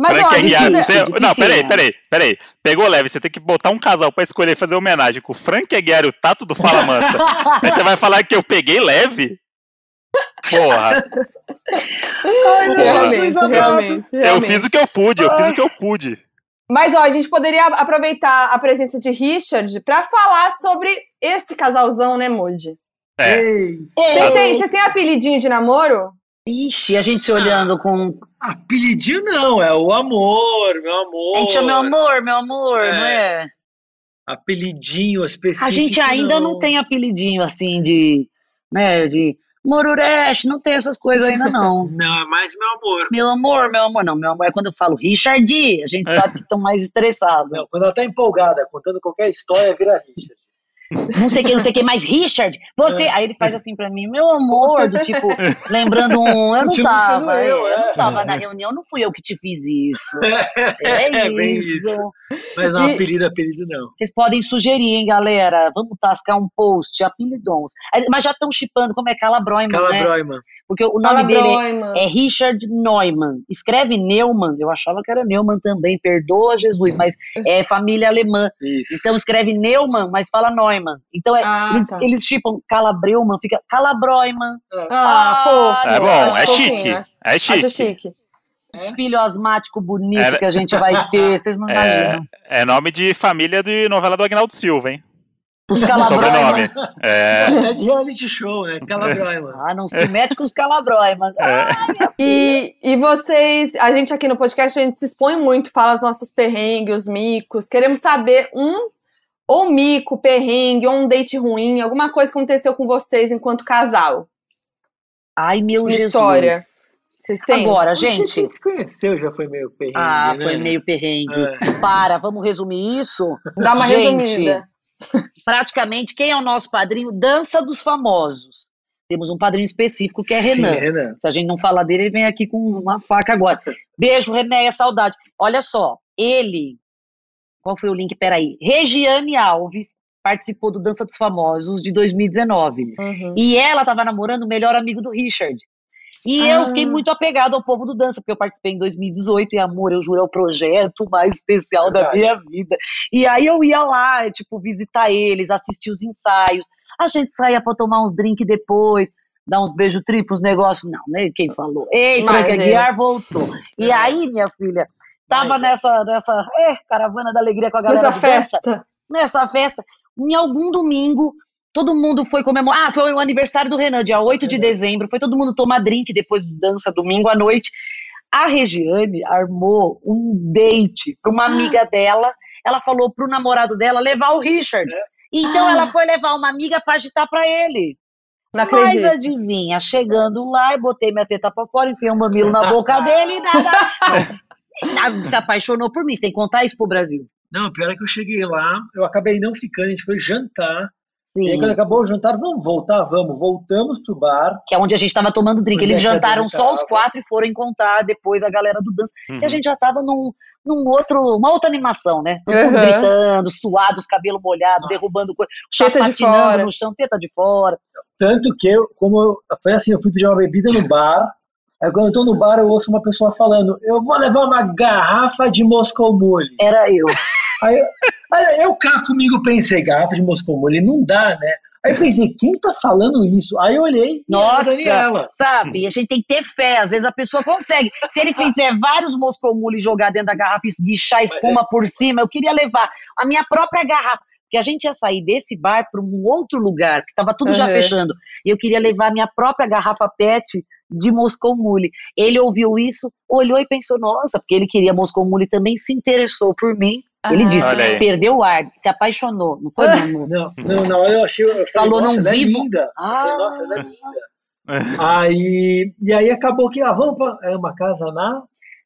Mas, Frank ó, Aguiar, ainda- você- de Não, peraí, peraí, peraí. Pegou leve, você tem que botar um casal pra escolher e fazer homenagem com o Frank Aguiar e o Tato do Fala Mansa. (laughs) Aí você vai falar que eu peguei leve? Porra, Realmente, Porra. realmente, eu realmente. fiz o que eu pude, eu fiz o que eu pude. Mas ó, a gente poderia aproveitar a presença de Richard pra falar sobre esse casalzão, né, Moody? É. Ei, Vocês vocês têm apelidinho de namoro? Ixi, a gente se olhando com. apelidinho não, é o amor, meu amor. A gente chama meu amor, meu amor, É. não é? Apelidinho específico. A gente ainda não tem apelidinho assim de. né, de. Morureste, não tem essas coisas ainda não. (laughs) Não, é mais meu amor. Meu amor, meu amor, não, meu amor é quando eu falo Richard, a gente sabe que estão mais estressados. Não, quando ela tá empolgada, contando qualquer história, vira Richard. Não sei o que, não sei o que, mas Richard, você. É. Aí ele faz assim pra mim, meu amor, do tipo, (laughs) lembrando um. Eu não tava, eu, eu, é. não tava na reunião, não fui eu que te fiz isso. (laughs) É, É, bem isso. isso. Mas não, E- apelido, apelido não. Vocês podem sugerir, hein, galera? Vamos tascar um post, apelidons. Mas já estão chipando como é Calabroiman, Cala né? Porque o nome dele Calabroima. é Richard Neumann. Escreve Neumann, eu achava que era Neumann também, perdoa Jesus, mas é (laughs) família alemã. Isso. Então escreve Neumann, mas fala Neumann. Então é, Ah, eles, tá. eles chipam Calabreumann, fica Calabroiman. Ah, Ah, fofo. É bom, é chique. acho- É Acho chique. chique. Os filhos asmático bonito Era- que a gente vai (laughs) ter, vocês não É, imaginam. é nome de família de novela do Agnaldo Silva, hein? Os Calabroiman. Sobrenome. É. É de reality show, né? Cala Broiman. Ah, não se mete com os Calabroiman. É. E, e vocês, a gente aqui no podcast, a gente se expõe muito, fala os nossos perrengues, os micos. Queremos saber um ou mico, perrengue, ou um date ruim, alguma coisa que aconteceu com vocês enquanto casal. Ai, meu Uma Jesus. história. Vocês têm? Agora, A gente. gente se conheceu, já foi meio perrengue, Ah, né? foi meio perrengue. É. Para, vamos resumir isso? Dá uma Gente, resumida. Praticamente, quem é o nosso padrinho? Dança dos Famosos. Temos um padrinho específico que é Sim, Renan. Renan. Se a gente não falar dele, ele vem aqui com uma faca agora. Beijo, René, é saudade. Olha só, ele. Qual foi o link? Peraí. Regiane Alves participou do Dança dos Famosos de 2019. Uhum. E ela estava namorando o melhor amigo do Richard. E eu Ah. fiquei muito apegado ao povo do dança, porque eu participei em 2018 e, amor, eu juro, é o projeto mais especial da Verdade. minha vida. E aí eu ia lá, tipo, visitar eles, assistir os ensaios. A gente saía pra tomar uns drinks depois, dar uns beijos triplos, negócio. Não, né? Quem falou? Ei, Frank. Aguiar voltou. E aí, minha filha, tava Mas é. nessa, nessa é, caravana da alegria com a galera Nessa do dança festa. nessa festa, em algum domingo, todo mundo foi comemorar. Ah, foi o aniversário do Renan, dia 8 de dezembro. Foi todo mundo tomar drink depois do dança, domingo à noite. A Regiane armou um date para uma amiga (gasps) dela. Ela falou pro namorado dela levar o Richard. Então Ah. ela foi levar uma amiga para agitar para ele. Não Mas acredito. adivinha, chegando lá, eu botei minha teta pra fora, enfiei um mamilo na (laughs) boca dele e nada. (laughs) Não, Se apaixonou por mim, você tem que contar isso pro Brasil. Não, pior é que eu cheguei lá, eu acabei não ficando, a gente foi jantar. E aí, Sim. quando acabou o jantar, vamos voltar? Vamos. Voltamos pro bar. Que é onde a gente tava tomando drink. Eles é jantaram só os quatro e foram encontrar depois a galera do dança. Uhum. E a gente já tava num, num outro, uma outra animação, né? Todo mundo Uhum. gritando, suados, cabelo molhado, Nossa. derrubando coisa, Teta de fora. no chão, teta de fora. Tanto que, eu, como eu, foi assim, eu fui pedir uma bebida no bar. Aí quando eu tô no bar, eu ouço uma pessoa falando: Eu vou levar uma garrafa de Moscou Mule. Era eu. Aí, eu- aí eu cá comigo pensei: garrafa de Moscou Mule não dá, né? Aí eu pensei: quem tá falando isso? Aí eu olhei: e Nossa, Daniela. sabe? A gente tem que ter fé. Às vezes a pessoa consegue. Se ele fizer vários Moscou Mule e jogar dentro da garrafa e guichar espuma por cima, eu queria levar a minha própria garrafa. Porque a gente ia sair desse bar para um outro lugar, que estava tudo já Uhum. fechando. E eu queria levar a minha própria garrafa PET de Moscou Mule. Ele ouviu isso, olhou e pensou, nossa, porque ele queria Moscou Mule também, se interessou por mim. Ele Ah. disse, perdeu o ar, se apaixonou. Não foi, meu amor? Não, não, hora eu achei. Eu falei, Falou nossa, num ela é linda. Eu falei, Ah. nossa, ela é linda. Aí, e aí acabou que, ah, vamos pra é uma casa na.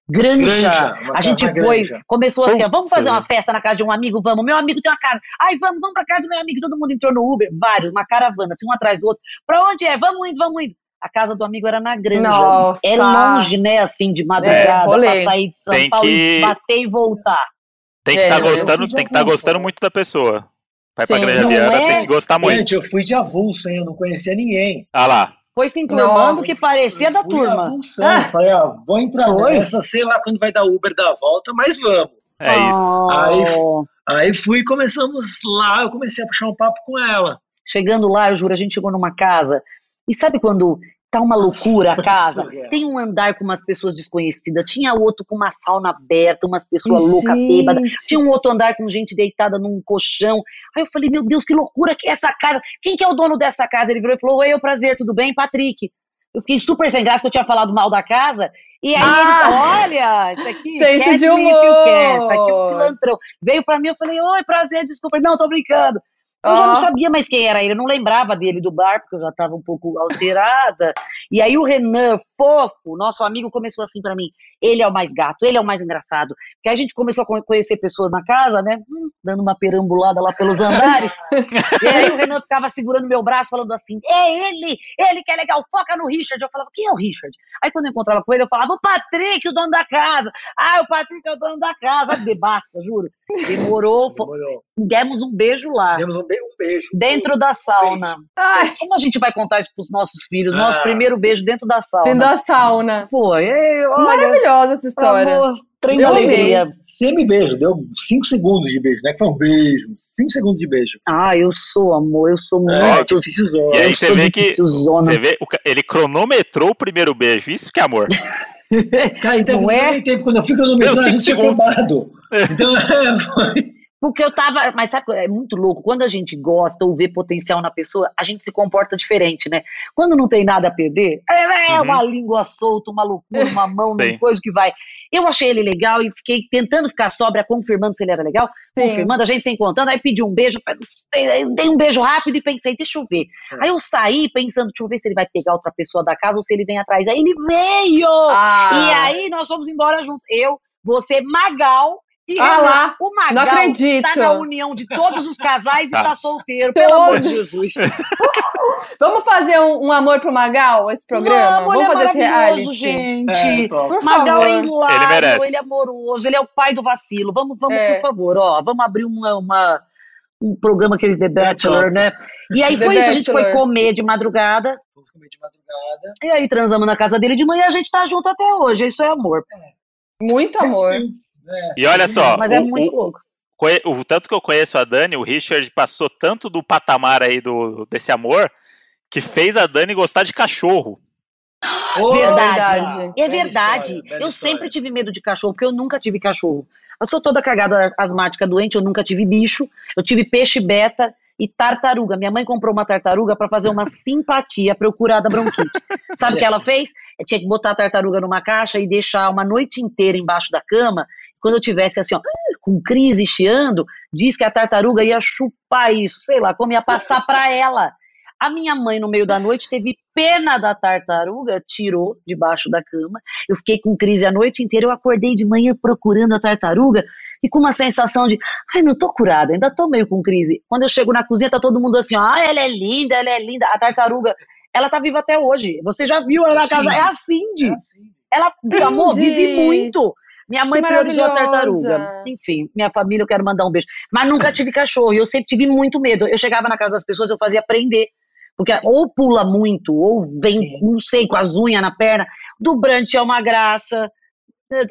Granja. Granja, a gente foi, granja. começou assim, ó, vamos fazer uma festa na casa de um amigo, vamos. Meu amigo tem uma casa. Ai, vamos, vamos pra casa do meu amigo. Todo mundo entrou no Uber, vários, uma caravana, assim, um atrás do outro. Pra onde é? Vamos indo, vamos indo. A casa do amigo era na granja. Nossa. É longe, né, assim, de É, madrugada, rolê. pra sair de São Tem Paulo que- e bater e voltar. Tem que É, estar eu gostando, tem que estar avulso, gostando muito da pessoa. Vai pra Sim. Granja Não Viana, é? tem que gostar muito. Gente, eu fui de avulso, hein? Eu não conhecia ninguém. Ah lá. Foi se enturmando Não. que parecia da turma. avulsão. Ah. Falei, ah, vou entrar Foi? nessa, sei lá quando vai dar Uber da volta, mas vamos. É isso. Oh. Aí fui e começamos lá, eu comecei a puxar um papo com ela. Chegando lá, eu juro, a gente chegou numa casa. E sabe quando tá uma loucura a casa? surreal. Tem um andar com umas pessoas desconhecidas, tinha outro com uma sauna aberta, umas pessoas loucas, bêbadas. Tinha um outro andar com gente deitada num colchão. Aí eu falei, meu Deus, que loucura que é essa casa. Quem que é o dono dessa casa? Ele virou e falou, oi, prazer, tudo bem? Patrick. Eu fiquei super sem graça que eu tinha falado mal da casa. E aí Ah! ele, olha, isso aqui, (laughs) Senso catch de humor. can. Isso aqui é um pilantrão. Veio pra mim, eu falei, oi, prazer, desculpa. Não, tô brincando. Eu já não sabia mais quem era ele, eu não lembrava dele do bar, porque eu já estava um pouco alterada. E aí o Renan, fofo, nosso amigo, começou assim pra mim: ele é o mais gato, ele é o mais engraçado. Porque aí a gente começou a co- conhecer pessoas na casa, né? Hum, dando uma perambulada lá pelos andares. e aí o Renan ficava segurando meu braço, falando assim: é ele, ele que é legal, foca no Richard. Eu falava: quem é o Richard? Aí quando eu encontrava com ele, eu falava: o Patrick, o dono da casa. Ah, o Patrick é o dono da casa. Basta, juro. Demorou, Demorou. demos um beijo lá. Demos um, be- um beijo. Dentro da sauna. Ai, Como a gente vai contar isso pros nossos filhos? Nosso Ah. primeiro beijo dentro da sauna. dentro da sauna. Pô, é, olha, Maravilhosa essa história. amor, trem Eu da amei. alegria. Semi-beijo, deu 5 segundos de beijo, né? Que foi um beijo, 5 segundos de beijo. Ah, eu sou, amor, eu sou É, muito. difícil zona. E aí eu você vê que você vê, ele cronometrou o primeiro beijo. Isso que é amor. (laughs) Cara, então Não é? é? tempo, quando eu fico cinco gente tinha segundos. acabado. (laughs) Então, é, foi. Porque eu tava. Mas sabe, é muito louco. Quando a gente gosta ou vê potencial na pessoa, a gente se comporta diferente, né? Quando não tem nada a perder, é, é Uhum. uma língua solta, uma loucura, uma mão, uma coisa que vai. Eu achei ele legal e fiquei tentando ficar sóbria, confirmando se ele era legal, Sim. confirmando, a gente se encontrando, aí pedi um beijo, dei um beijo rápido e pensei, deixa eu ver. Aí eu saí pensando, deixa eu ver se ele vai pegar outra pessoa da casa ou se ele vem atrás. Aí ele veio! Ah. E aí nós fomos embora juntos. Eu, você, Magal e Ah Renan. lá, o Magal não acredito. tá na união de todos os casais e Tá. tá solteiro, pelo amor de Jesus. (laughs) Vamos fazer um, um amor pro Magal, esse programa? Vamos, ele Vamos é fazer esse maravilhoso, reality. gente. É, top. Por Magal favor. é hilário, Ele merece. ele é amoroso, ele é o pai do vacilo. Vamos, vamos, É. por favor, ó, vamos abrir uma, uma- um programa aqueles The Bachelor, né? E aí The foi isso, a gente foi comer de madrugada, Vamos comer de madrugada. e aí transamos na casa dele de manhã e a gente tá junto até hoje, isso é amor. Muito amor. É. E olha só, Mas é o- muito o- louco. o tanto que eu conheço a Dani, o Richard passou tanto do patamar aí do, desse amor que fez a Dani gostar de cachorro. Ô, Verdade. verdade. É verdade. história, eu história. sempre tive medo de cachorro, porque eu nunca tive cachorro. Eu sou toda cagada asmática, doente, eu nunca tive bicho. Eu tive peixe beta e tartaruga. Minha mãe comprou uma tartaruga para fazer uma simpatia pra eu curar da bronquite. (laughs) Sabe o que ela fez? Eu tinha que botar a tartaruga numa caixa e deixar uma noite inteira embaixo da cama. Quando eu tivesse assim, ó, com crise chiando, diz que a tartaruga ia chupar isso, sei lá, como ia passar pra ela. A minha mãe, no meio da noite, teve pena da tartaruga, tirou debaixo da cama. Eu fiquei com crise a noite inteira. Eu acordei de manhã procurando a tartaruga e com uma sensação de, ai, não tô curada, ainda tô meio com crise. Quando eu chego na cozinha, tá todo mundo assim, ah, ela é linda, ela é linda. A tartaruga, ela tá viva até hoje. Você já viu ela na casa? É a Cindy. É a Cindy. Ela, amor, vive muito. Minha mãe priorizou a tartaruga. Enfim, minha família, eu quero mandar um beijo. Mas nunca tive cachorro, e eu sempre tive muito medo. Eu chegava na casa das pessoas, eu fazia prender. Porque ou pula muito, ou vem, não sei, com as unhas na perna. Do Brant é uma graça.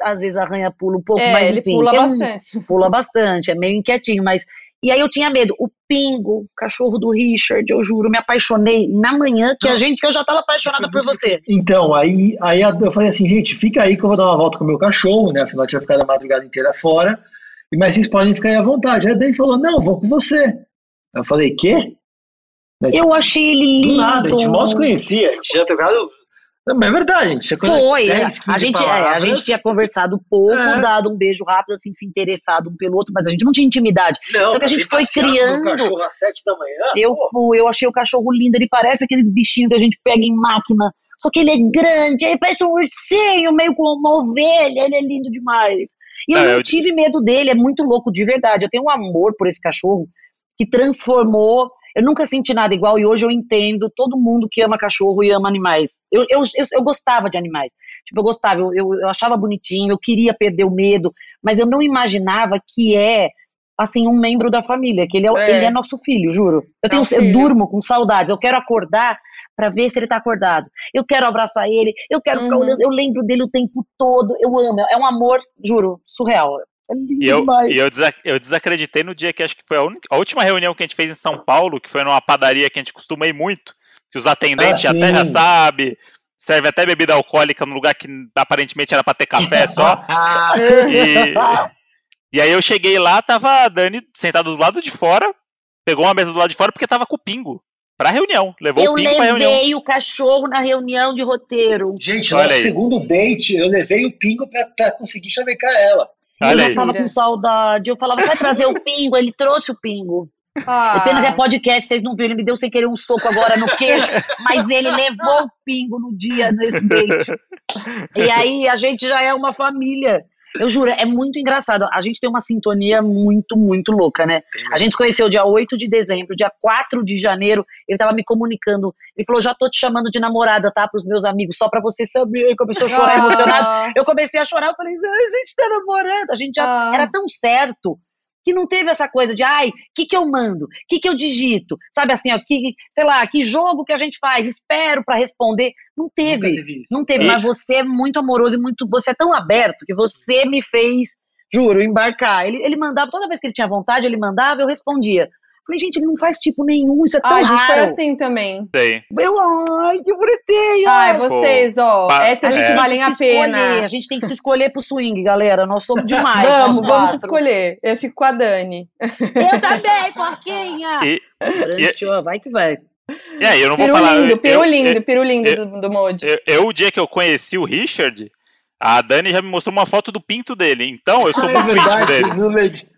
Às vezes arranha pula um pouco, é, mas enfim. Ele pula bastante. Um, pula bastante, é meio inquietinho, mas e aí eu tinha medo. O Pingo, cachorro do Richard, eu juro, me apaixonei na manhã que a gente, que eu já estava apaixonada por você. Então, aí, aí eu falei assim, gente, fica aí que eu vou dar uma volta com o meu cachorro, né? Afinal, eu tinha ficado a madrugada inteira fora. Mas vocês podem ficar aí à vontade. Aí daí falou, não, vou com você. Eu falei, quê? Eu achei ele lindo. Do nada, a gente mal se conhecia, a gente já trocado não, mas é verdade, gente. Foi, 10, a, gente, é, a gente tinha conversado pouco, é. dado um beijo rápido, assim, se interessado um pelo outro, mas a gente não tinha intimidade. Não, Só que a gente foi criando. cachorro às sete da manhã? Eu fui, eu achei o cachorro lindo, ele parece aqueles bichinhos que a gente pega em máquina. Só que ele é grande, ele parece um ursinho, meio com uma ovelha, ele é lindo demais. E eu é, não eu... tive medo dele, é muito louco, de verdade. Eu tenho um amor por esse cachorro que transformou eu nunca senti nada igual e hoje eu entendo todo mundo que ama cachorro e ama animais. Eu, eu, eu, eu gostava de animais. Tipo, eu gostava, eu, eu, eu achava bonitinho, eu queria perder o medo, mas eu não imaginava que é assim, um membro da família, que ele é, é. Ele é nosso filho, juro. Eu, tenho, é eu durmo com saudades, eu quero acordar para ver se ele tá acordado. Eu quero abraçar ele, eu quero uhum. ficar olhando, eu lembro dele o tempo todo, eu amo, é um amor, juro, surreal. É lindo e eu, demais. E eu, eu desacreditei no dia que acho que foi a, única, a última reunião que a gente fez em São Paulo, que foi numa padaria que a gente costuma ir muito, que os atendentes ah, até já sabem, serve até bebida alcoólica no lugar que aparentemente era para ter café (laughs) só. e, e aí eu cheguei lá, tava a Dani sentada do lado de fora, pegou uma mesa do lado de fora porque tava com o pingo. Pra reunião, levou eu o pingo pra reunião. Eu levei o cachorro na reunião de roteiro. Gente, no segundo date, eu levei o pingo pra, pra conseguir chavecar ela. Olha eu já tava com saudade. Eu falava, vai trazer o pingo. Ele trouxe o pingo. Ah. Pena que é podcast, vocês não viram. Ele me deu sem querer um soco agora no queixo, mas ele levou o pingo no dia nesse date. E aí a gente já é uma família. Eu juro, é muito engraçado. A gente tem uma sintonia muito, muito louca, né? A gente se conheceu dia 8 de dezembro, dia 4 de janeiro, ele tava me comunicando. Ele falou: já tô te chamando de namorada, tá? Pros meus amigos, só pra você saber. Ele começou a chorar ah. emocionado. Eu comecei a chorar, eu falei: a gente tá namorando. A gente já ah. era tão certo que não teve essa coisa de, ai, o que, que eu mando? O que, que eu digito? Sabe assim, ó, que, sei lá, que jogo que a gente faz? Espero para responder. Não teve. teve não teve, e... mas você é muito amoroso e muito. Você é tão aberto que você me fez, juro, embarcar. Ele, ele mandava, toda vez que ele tinha vontade, ele mandava, eu respondia. Falei, gente, ele não faz tipo nenhum, isso é tão ai, raro. A gente foi assim também. Sim. Eu, ai, que bonitinho. Ai, vocês, ó, Pô, héteros é. valem a pena. Escolher, a gente tem que se escolher pro swing, galera. Nós somos demais. vamos, vamos se escolher. Eu fico com a Dani. Eu também, porquinha. E, e, vai que vai. E aí, eu não piru vou falar. Lindo, piru lindo, piru lindo do, do Modi. Eu, eu, o dia que eu conheci o Richard, a Dani já me mostrou uma foto do pinto dele. Então, eu sou muito verdade, dele.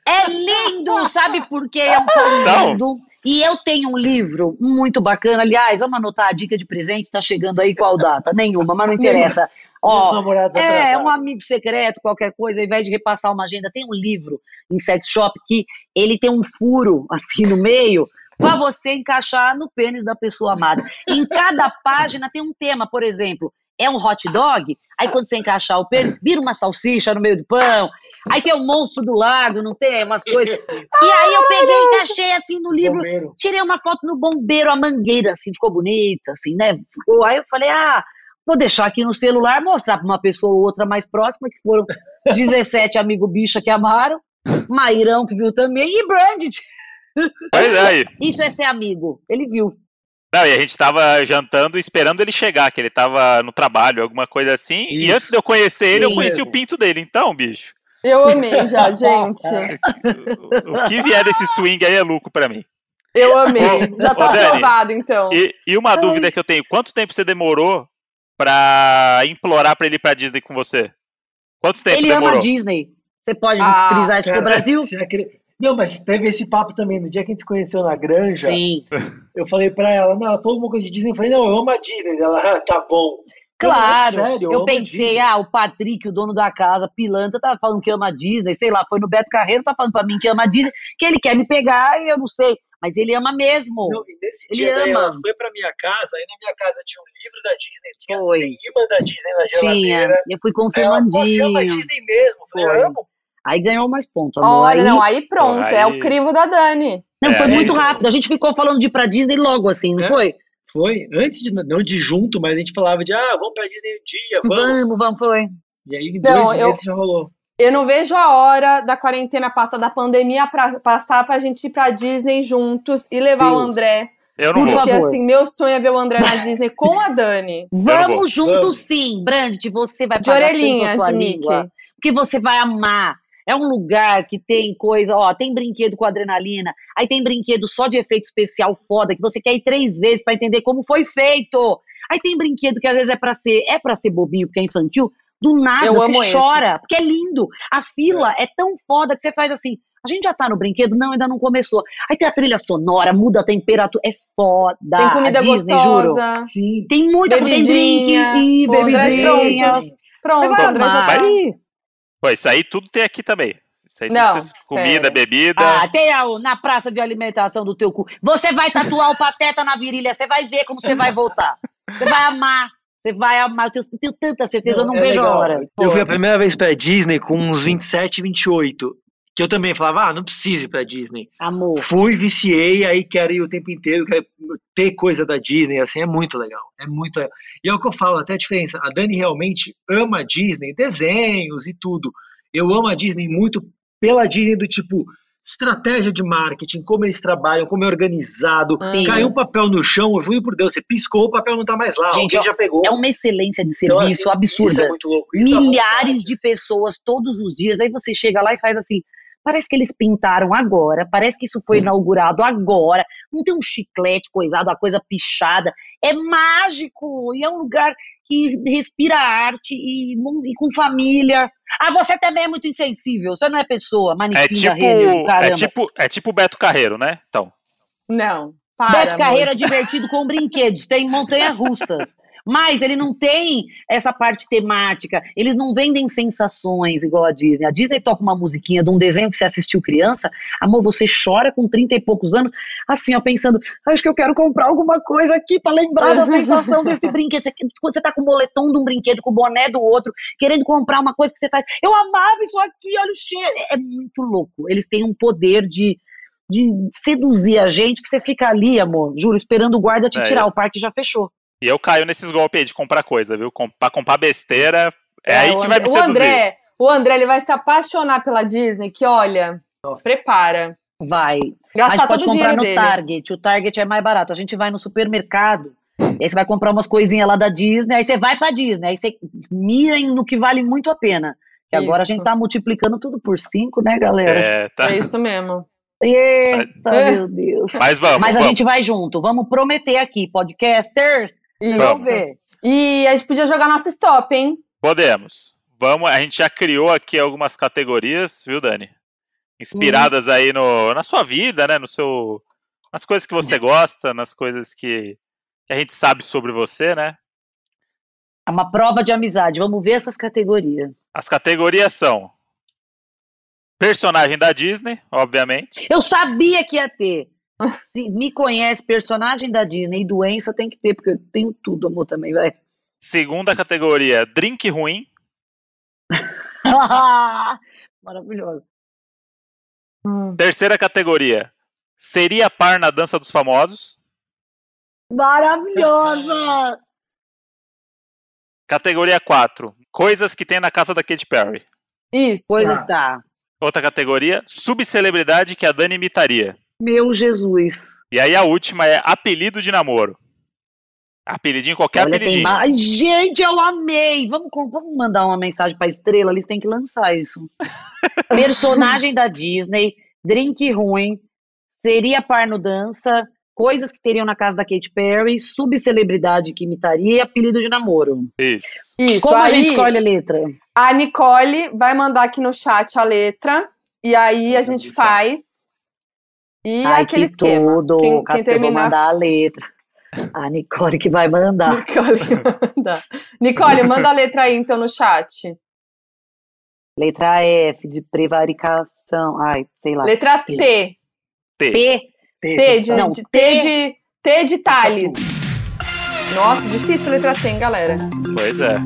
É lindo, sabe por quê? É um tão lindo. E eu tenho um livro muito bacana. Aliás, vamos anotar a dica de presente. Tá chegando aí qual data? Nenhuma, mas não interessa. Ó, é um amigo secreto, qualquer coisa, ao invés de repassar uma agenda, tem um livro em sex shop que ele tem um furo assim no meio para você encaixar no pênis da pessoa amada. Em cada página tem um tema, por exemplo, é um hot dog, aí quando você encaixar o pênis, vira uma salsicha no meio do pão, aí tem o um monstro do lago, não tem? Umas coisas. E aí eu peguei e encaixei assim no livro, bombeiro. tirei uma foto no bombeiro, a mangueira, assim, ficou bonita, assim, né? Ficou, aí eu falei, ah, vou deixar aqui no celular, mostrar para uma pessoa ou outra mais próxima, que foram 17 amigos bicha que amaram, Mairão que viu também, e Brandit. Isso é ser amigo. Ele viu. Não, e a gente tava jantando esperando ele chegar, que ele tava no trabalho, alguma coisa assim. Isso. E antes de eu conhecer ele, Sim, eu conheci mesmo. o pinto dele. Então, bicho. Eu amei já, (laughs) gente. o que vier desse swing aí é lucro para mim. Eu amei. Já tá aprovado, então. E, e uma Ai. dúvida que eu tenho: quanto tempo você demorou pra implorar pra ele ir pra Disney com você? Quanto tempo ele demorou? Ele ama Disney. Você pode ah, frisar isso pro Brasil? Não, mas teve esse papo também. No dia que a gente se conheceu na granja, Sim. eu falei pra ela, não, ela falou uma coisa de Disney. Eu falei, não, eu amo a Disney. Ela, ah, tá bom. Claro, Não, é sério, eu a pensei, ah, o Patrick, o dono da casa, pilantra, tá falando que ama a Disney, sei lá, foi no Beto Carreiro, tá falando pra mim que ama a Disney, que ele quer me pegar e eu não sei, mas ele ama mesmo. Não, nesse Ele dia daí ama. ela foi pra minha casa, aí na minha casa tinha um livro da Disney, tinha Foi. tem imã da Disney na Tinha, geladeira. eu fui Aí ela, confirmandinho. você ama a Disney mesmo? Eu falei, Foi. amo. Aí ganhou mais pontos. Olha, aí, não, aí pronto, Aí- é o crivo da Dani. não, foi É, muito aí- rápido. A gente ficou falando de ir pra Disney logo assim, não É. foi? Foi, antes de, não de junto, mas a gente falava de, ah, vamos pra Disney um dia, vamos. Vamos, vamos, foi. E aí em Não, dois eu- meses já rolou. Eu não vejo a hora da quarentena passar, da pandemia pra, passar pra gente ir pra Disney juntos e levar o Deus. André. Eu não Por vou. Porque, favor. assim, meu sonho é ver o André na Disney com a Dani. (laughs) vou. Vamos juntos sim, Brandt, você vai De pagar orelhinha, a sua de língua, Mickey. porque você vai amar. É um lugar que tem coisa, ó, tem brinquedo com adrenalina, aí tem brinquedo só de efeito especial foda, que você quer ir três vezes pra entender como foi feito. Aí tem brinquedo que às vezes é pra ser, é para ser bobinho, porque é infantil, do nada Eu você esses. chora, porque é lindo. A fila é. tão foda que você faz assim, a gente já tá no brinquedo? Não, ainda não começou. Aí tem a trilha sonora, muda a temperatura, é foda. Tem comida a Disney, juro. gostosa. Sim. Tem muita tem drink e André, bebidinhas. Pronto, vai o André já tá. Ih, Pô, isso aí tudo tem aqui também. Isso aí tem Não, que ser comida, pera. bebida. Ah, tem a, na praça de alimentação do teu cu. Você vai tatuar o pateta na virilha, você vai ver como você vai voltar. Você vai amar. Você vai amar. Eu tenho, tenho tanta certeza, eu não é vejo a legal. hora. Eu fui a primeira vez pra Disney com uns 27, 28. Que eu também falava, ah, não preciso ir pra Disney. Amor. Fui, viciei, aí quero ir o tempo inteiro, quero ter coisa da Disney, assim, é muito legal. É muito legal. E é o que eu falo, até a diferença. A Dani realmente ama a Disney, desenhos e tudo. Eu amo a Disney muito pela Disney do tipo estratégia de marketing, como eles trabalham, como é organizado. Sim. Caiu um papel no chão, eu juro por Deus, você piscou, o papel não tá mais lá, Gente, alguém já pegou. É uma excelência de Então, serviço assim, absurda. Isso é muito louco. Isso dá milhares de pessoas todos os dias. Aí você chega lá e faz assim. Parece que eles pintaram agora, parece que isso foi inaugurado agora. Não tem um chiclete coisado, a coisa pichada. É mágico e é um lugar que respira arte e, e com família. Ah, você também é muito insensível. Você não é pessoa, É manequim da tipo, caramba. é tipo, é tipo o Beto Carreiro, né? Então. Não, para. Beto Carreira é divertido com (laughs) brinquedos, tem montanhas russas. Mas ele não tem essa parte temática, eles não vendem sensações igual a Disney. A Disney toca uma musiquinha de um desenho que você assistiu criança, amor, você chora com 30 e poucos anos, assim, ó, pensando, acho que eu quero comprar alguma coisa aqui pra lembrar da sensação desse (laughs) brinquedo. Você, quando você tá com o moletom de um brinquedo, com o boné do outro, querendo comprar uma coisa que você faz, eu amava isso aqui, olha o cheiro. É, é muito louco. Eles têm um poder de, de seduzir a gente que você fica ali, amor, juro, esperando o guarda te É, tirar, eu- o parque já fechou. E eu caio nesses golpes aí de comprar coisa, viu? Com, pra comprar besteira, é, É, aí que vai me André- o seduzir. André, o André, ele vai se apaixonar pela Disney, que olha, Nossa. prepara. Vai. a Gastar gente pode comprar no dele. Target. O Target é mais barato. A gente vai no supermercado. E aí você vai comprar umas coisinhas lá da Disney. Aí você vai pra Disney. Aí você mira no que vale muito a pena. Que agora a gente tá multiplicando tudo por cinco, né, galera? É, tá. É isso mesmo. Eita, É. meu Deus. Mas vamos, Mas a vamos. gente vai junto. Vamos prometer aqui, podcasters. Isso. Vamos ver. E a gente podia jogar nosso stop, hein? Podemos. Vamos, a gente já criou aqui algumas categorias, viu, Dani? Inspiradas aí no, na sua vida, né? No seu, nas coisas que você gosta, nas coisas que, que a gente sabe sobre você, né? É uma prova de amizade. Vamos ver essas categorias. As categorias são personagem da Disney, obviamente. Eu sabia que ia ter. Se me conhece, personagem da Disney e doença tem que ter, porque eu tenho tudo, amor, também, vai. Segunda categoria, drink ruim. (laughs) Maravilhoso. Terceira categoria, seria par na dança dos famosos. Maravilhosa! Categoria 4, coisas que tem na casa da Katy Perry. Isso. Coisa Ah. tá. Outra categoria, subcelebridade que a Dani imitaria. Meu Jesus. E aí a última é apelido de namoro. Apelidinho, qualquer Olha, apelidinho. Gente, eu amei! Vamos, com- vamos mandar uma mensagem pra estrela, eles têm que lançar isso. (laughs) Personagem da Disney, drink ruim, seria par no dança, coisas que teriam na casa da Katy Perry, subcelebridade que imitaria e apelido de namoro. Isso. Isso. Como a aí, gente escolhe a letra? a Nicole vai mandar aqui no chat a letra. E aí a gente faz. E Ai, aquele que esquema. tudo. Quem, quem vou terminar. mandar a letra. (laughs) A Nicole que vai mandar. Nicole, manda. Nicole, manda a letra aí então no chat. Letra F de prevaricação. Ai, sei lá. Letra T. T. P. T de, Não, de- T T. de T de Thales. Nossa, difícil a letra T, hein, galera? Pois é.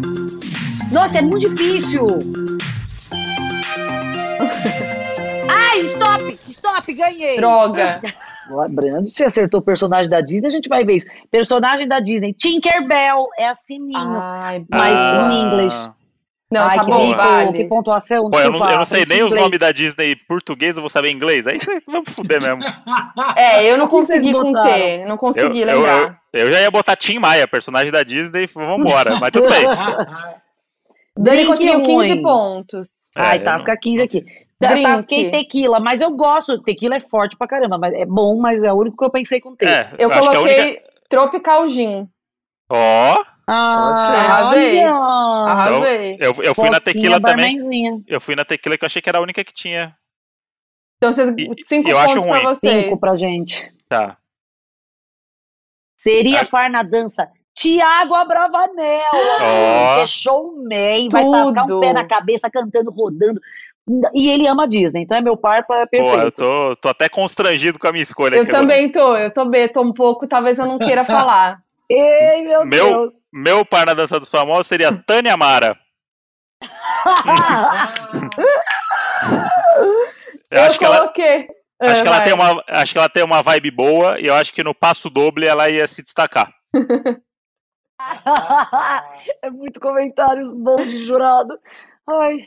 Nossa, é muito difícil. (laughs) Ai, stop! Stop, ganhei! Droga. (laughs) Lembrando, se acertou o personagem da Disney, a gente vai ver isso. Personagem da Disney, Tinkerbell, é a Sininho. Ai, Mas Ah, em inglês. não, Ai, tá que bom, rico, vale. Que pontuação. Pô, eu não, eu não sei nem os nomes da Disney em português, eu vou saber inglês. Aí você vai me fuder mesmo. (laughs) É, eu não consegui? T, não consegui eu, lembrar. eu, eu já ia botar Tim Maia, personagem da Disney, vambora, mas tudo (laughs) bem. Dani conseguiu 15 ruim. pontos. Ai, É, tasca 15 aqui. Drink. Tasquei tequila, mas eu gosto. Tequila é forte pra caramba, mas é bom, mas é o único que eu pensei com T. É, Eu que a coloquei única. Tropical Gin. Ó, Ah, Arrasei. olha. Arrasei. eu, eu fui na tequila também. Eu fui na tequila que eu achei que era a única que tinha. Então, vocês, E- cinco eu acho pontos pra vocês. Cinco pra gente. Tá. Seria Ah. par na dança Tiago Abravanel, Ó. que é showman, vai tascar Tudo. um pé na cabeça, cantando, rodando. E ele ama Disney, então é meu par pra Pô, eu perfeito. tô, tô até constrangido com a minha escolha Eu aqui agora. também tô, eu tô tô um pouco, talvez eu não queira (laughs) falar. Ei, meu, Meu- Deus! Meu par na dança dos famosos seria (laughs) Tânia Mara. (laughs) Eu, eu acho que ela, coloquei. acho Ah, que ela vai. tem uma, acho que ela tem uma vibe boa e eu acho que no passo doble ela ia se destacar. é muito comentários bons de jurado. Ai.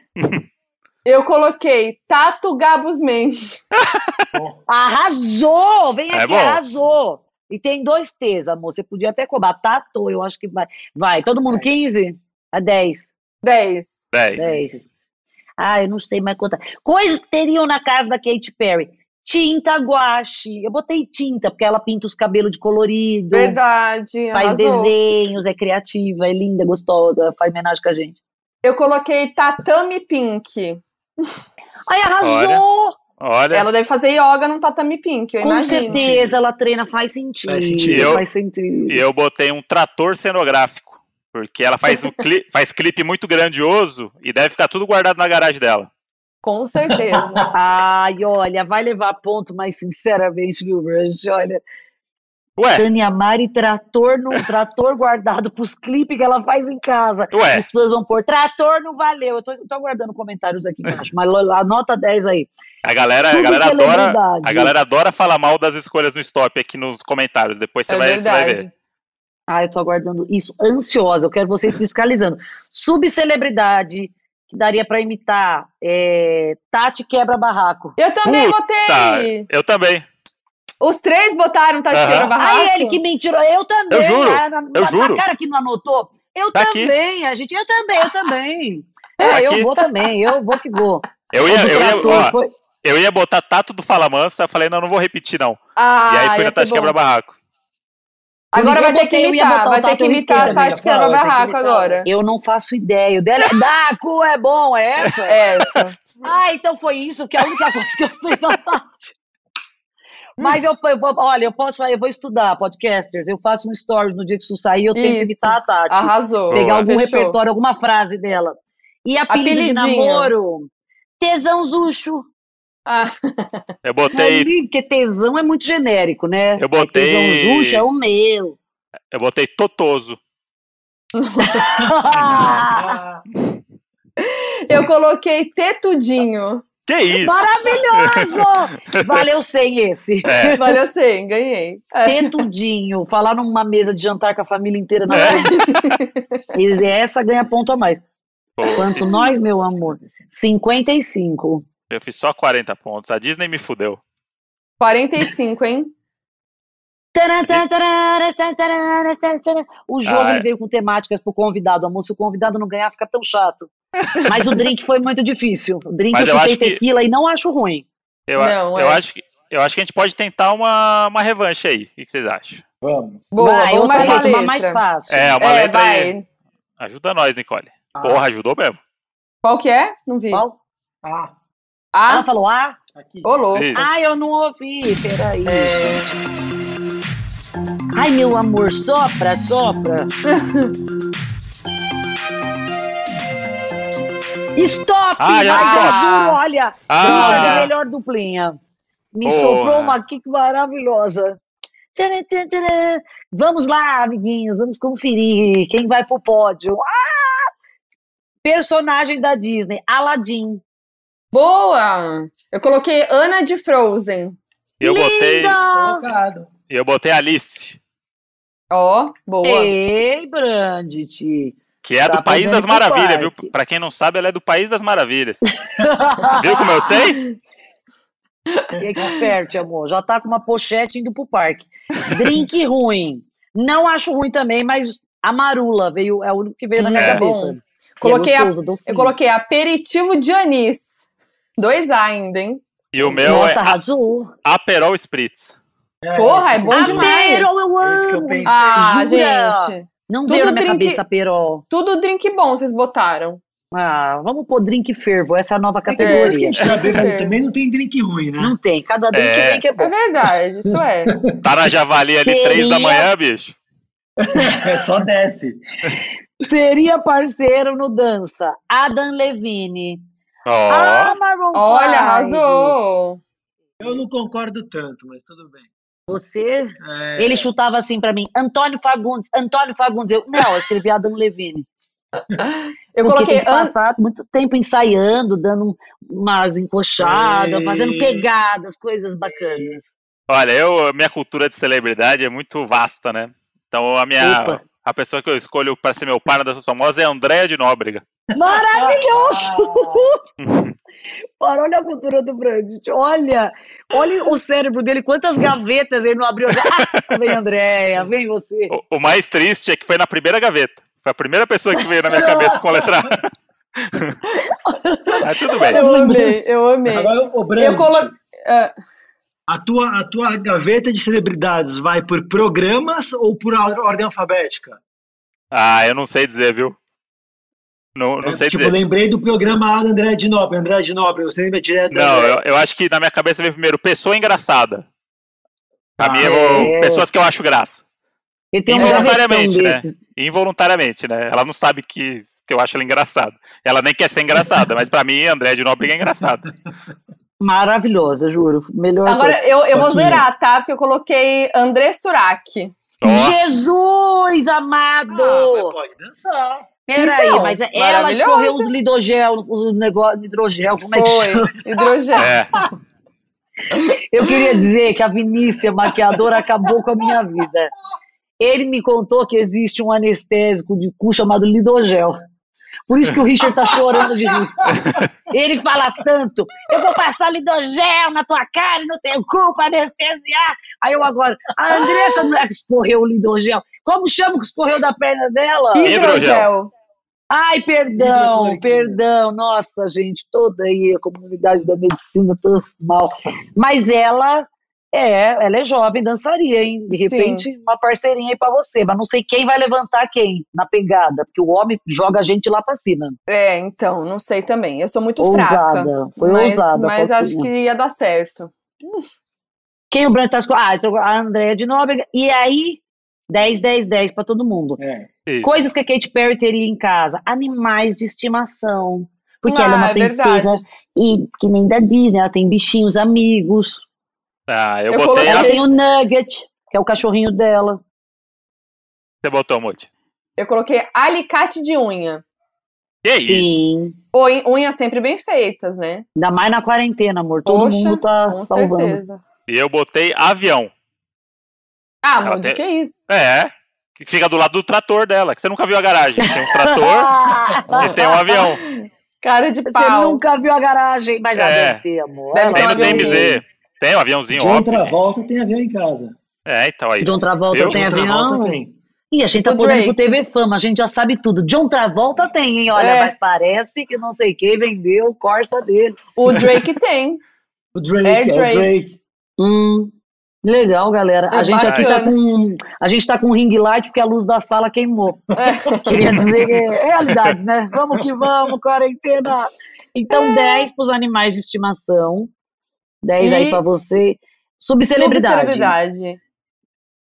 Eu coloquei Tato Gabus Mendes. Arrasou! Vem É aqui, bom. arrasou! E tem dois T's, amor. Você podia até cobrar. Tato, eu acho que vai. Vai, todo mundo 15? A 10. 10. 10. 10. Ah, eu não sei mais contar. Coisas que teriam na casa da Katy Perry. Tinta guache. Eu botei tinta, porque ela pinta os cabelos de colorido. Verdade. Faz arrasou. desenhos, é criativa, é linda, gostosa, faz homenagem com a gente. Eu coloquei Tatame Pink. Ai, arrasou! Olha, Ela deve fazer yoga num tatame pink, eu Com imagino. certeza ela treina, faz sentido. Faz sentido. Eu- Faz sentido. e eu botei um trator cenográfico. Porque ela faz, um cli (laughs) faz clipe muito grandioso e deve ficar tudo guardado na garagem dela. Com certeza. (laughs) Ai, olha, vai levar ponto, mas sinceramente, viu, Bruce? Olha, Ué, Tânia Mari, trator, no, (laughs) trator guardado pros clipes que ela faz em casa. ué, Os fãs vão pôr, trator não valeu. Eu tô, tô aguardando comentários aqui embaixo, mas anota 10 aí. a galera, a galera adora. A galera adora falar mal das escolhas no stop aqui nos comentários. Depois você, é vai, você vai ver. Ah, eu tô aguardando isso, ansiosa. Eu quero vocês fiscalizando. Subcelebridade, que daria pra imitar é, Tati Quebra Barraco. Eu também Puta, botei. Eu também. Os três botaram Tati Aham. Quebra Barraco. Ai, ele que mentiu. Eu também. Eu juro, Ah, na, eu na- juro. Cara que não anotou. Eu Tá aqui. também, a gente. Eu também, eu também. É, Tá aqui. eu vou também, eu vou que vou. Eu ia, eu, ia, ó, foi- eu ia botar Tato do Fala Mansa, falei, não, não vou repetir, não. Ah, e aí ia na Tati. Quebra Barraco. Agora vai ter que imitar, vai ter que imitar a Tati. Quebra Barraco agora. Eu não faço ideia. O dela é. Da cu é bom, é essa? (laughs) Essa. Ah, então foi isso, que é a única coisa que eu sei da Tati. Mas eu, eu olha, eu posso, eu vou estudar podcasters, eu faço um story no dia que isso sair, eu tenho que Isso. imitar a Tati. Arrasou. pegar algum Fechou. repertório, alguma frase dela. E apelido de Apelidinho. namoro? Tesão Zuxo. Ah, (laughs) Eu botei, Porque tesão é muito genérico, né? Eu botei- Tesão Zuxo é o meu. eu botei Totoso. (laughs) eu coloquei Tetudinho. Que isso? Maravilhoso! (laughs) Valeu 100 esse. É, Valeu 100, ganhei. É. Falar numa mesa de jantar com a família inteira na É. frente. E Essa ganha ponto a mais. pô, Quanto fiz- nós, meu amor? 55. eu fiz só 40 pontos. A Disney me fudeu. 45, hein? O jogo Ah, é. veio com temáticas pro convidado, amor. Se o convidado não ganhar, fica tão chato. Mas o drink foi muito difícil. O drink Mas eu eu chutei acho que- tequila e não acho ruim. Eu, Não, eu, é. acho que, eu acho que a gente pode tentar uma, uma revanche aí. O que vocês acham? Vamos. Boa, Vai, vamos outra mais uma uma mais fácil. É, uma é, letra aí. vai. Ajuda nós, Nicole. Ah. Porra, ajudou mesmo. Qual que é? Não vi. Qual? Ah, A? Ela falou A? Aqui. Ô, louco. Isso. Ai, eu não ouvi, peraí. É, Ai, meu amor, sopra, sopra. (laughs) Stop! Ah, já mas eu stop. juro, olha, Ah. a melhor duplinha. Me Porra. sobrou uma aqui que maravilhosa. Tcharam, tcharam, tcharam. Vamos lá, amiguinhos, vamos conferir quem vai pro pódio. Ah! Personagem da Disney, Aladdin. Boa! Eu coloquei Ana de Frozen. Eu botei, Linda! Colocado. eu botei Alice, Ó, boa. Ei, Brandt. Que é Tá do País das Maravilhas, viu? Pra quem não sabe, ela é do País das Maravilhas. (laughs) Viu como eu sei? Expert, amor. Já tá com uma pochete indo pro parque. Drink (laughs) ruim. Não acho ruim também, mas a marula veio, é o único que veio na minha é cabeça. E Coloquei é a- gostoso, docinho. Eu coloquei aperitivo de anis. Dois A ainda, hein? E o meu Nossa, é arrasou. Aperol Spritz. É, Porra, é bom demais. Aperol, eu que eu amo. pensei. Ah, Jura? gente. Não Tudo veio na minha drink- cabeça, Perol. Tudo drink bom vocês botaram. Ah, vamos pôr drink fervo, essa é a nova É categoria. depois que a gente tá É. também não tem drink ruim, né? Não tem, cada drink É. que é bom. É verdade, isso é. (laughs) Tá na Javali ali, Seria- três da manhã, bicho. É só desce. Seria parceiro no dança, Adam Levine. Ó, Ah, Maroon Olha, arrasou. Eu não concordo tanto, mas tudo bem. Você, É, ele chutava assim pra mim, Antônio Fagundes, Antônio Fagundes. Eu, não, eu escrevi Adam Levine. (laughs) Eu Porque coloquei tem que An- muito tempo ensaiando, dando umas encoxadas, Ei. fazendo pegadas, coisas bacanas. olha, eu, minha cultura de celebridade é muito vasta, né? Então a minha. Opa. A pessoa que eu escolho pra ser meu par na dança famosa é Andréa de Nóbrega. Maravilhoso! (laughs) Para, olha a cultura do Brandt. Olha, olha o cérebro dele, quantas gavetas ele não abriu já. Ah, vem, Andréia, vem você. O, o mais triste é que foi na primeira gaveta. Foi a primeira pessoa que veio na minha cabeça com a letra A. (laughs) Mas tudo bem. Eu amei, eu amei. Agora, ô, Brandt, Eu coloquei. ah, a, tua, a tua gaveta de celebridades vai por programas ou por or- ordem alfabética? Ah, eu não sei dizer, viu? Não, não É, sei tipo, dizer. lembrei do programa André de Nobre. André de Nobre, você lembra direto? Não, eu, eu acho que na minha cabeça veio primeiro pessoa engraçada. Pra Ah, mim, eu é. pessoas que eu acho graça. Gavetão Involuntariamente, né? Involuntariamente, né? Ela não sabe que, que eu acho ela engraçada. Ela nem quer ser engraçada, mas pra mim, André de Nóbrega é engraçada. (laughs) Maravilhosa, juro. Melhor Agora eu, eu vou Pouquinho. zerar, tá? Porque eu coloquei André Surak. Ó, Jesus amado! Ah, mas pode dançar. Peraí, Então, mas ela escorreu os lidogel, os negócios, hidrogel, como é que Foi. chama? Hidrogel. é. (laughs) Eu queria dizer que a Vinícia, maquiadora, acabou com a minha vida. Ele me contou que existe um anestésico de cu chamado lidogel. Por isso que o Richard tá chorando de rir. (laughs) Ele fala tanto, eu vou passar lidogel na tua cara e não tenho culpa anestesiar. Aí eu agora, a Andressa não é que escorreu o lidogel. Como chama que escorreu da perna dela? Hidrogel. Ai, perdão, perdão. Nossa, gente, toda aí a comunidade da medicina, tô mal. Mas ela é, ela é jovem, dançaria, hein? De Sim. repente, uma parceirinha aí pra você. Mas não sei quem vai levantar quem na pegada, porque o homem joga a gente lá pra cima. É, então, não sei também. Eu sou muito Ousada, fraca. foi mas, ousada, Mas acho que ia dar certo. Quem o Branco tá escolhendo? Ah, então a Andréia de Nóbrega. E aí, 10, 10, 10 pra todo mundo. É. Isso. Coisas que a Katy Perry teria em casa. Animais de estimação. Porque Ah, ela é uma é princesa verdade. e que nem da Disney, ela tem bichinhos amigos. Ah, eu, Eu botei coloquei-. Ela tem o Nugget, que é o cachorrinho dela. Você botou, Muti. Eu coloquei alicate de unha. Que isso? Sim. Unhas sempre bem feitas, né? Ainda mais na quarentena, amor. Todo Poxa, mundo tá Com salvando. certeza. E eu botei avião. Ah, Ela Mude, tem- que isso? É. Que fica do lado do trator dela, que você nunca viu a garagem. Tem um trator e tem um avião. Cara de Você pau. nunca viu a garagem, mas É. deve ter, amor. Deve ter Tem um no aviãozinho. DMZ. Tem um aviãozinho, John óbvio. gente. Travolta tem avião em casa. É, então aí. John Travolta Eu? tem John Travolta avião. tem. Ih, a gente tá O podendo pro Drake. TV Fama, a gente já sabe tudo. John Travolta tem, hein? Olha, É. mas parece que não sei quem vendeu o Corsa dele. O Drake tem. O Drake, É é, o Drake. Drake. Hum, legal, galera. A É gente aqui tá bacana. com a gente tá com ring light porque a luz da sala queimou. É. (laughs) Queria dizer que é realidades, né? Vamos que vamos, quarentena. Então, 10 para os animais de estimação. 10 aí E- pra você. Subcelebridade. Subcelebridade.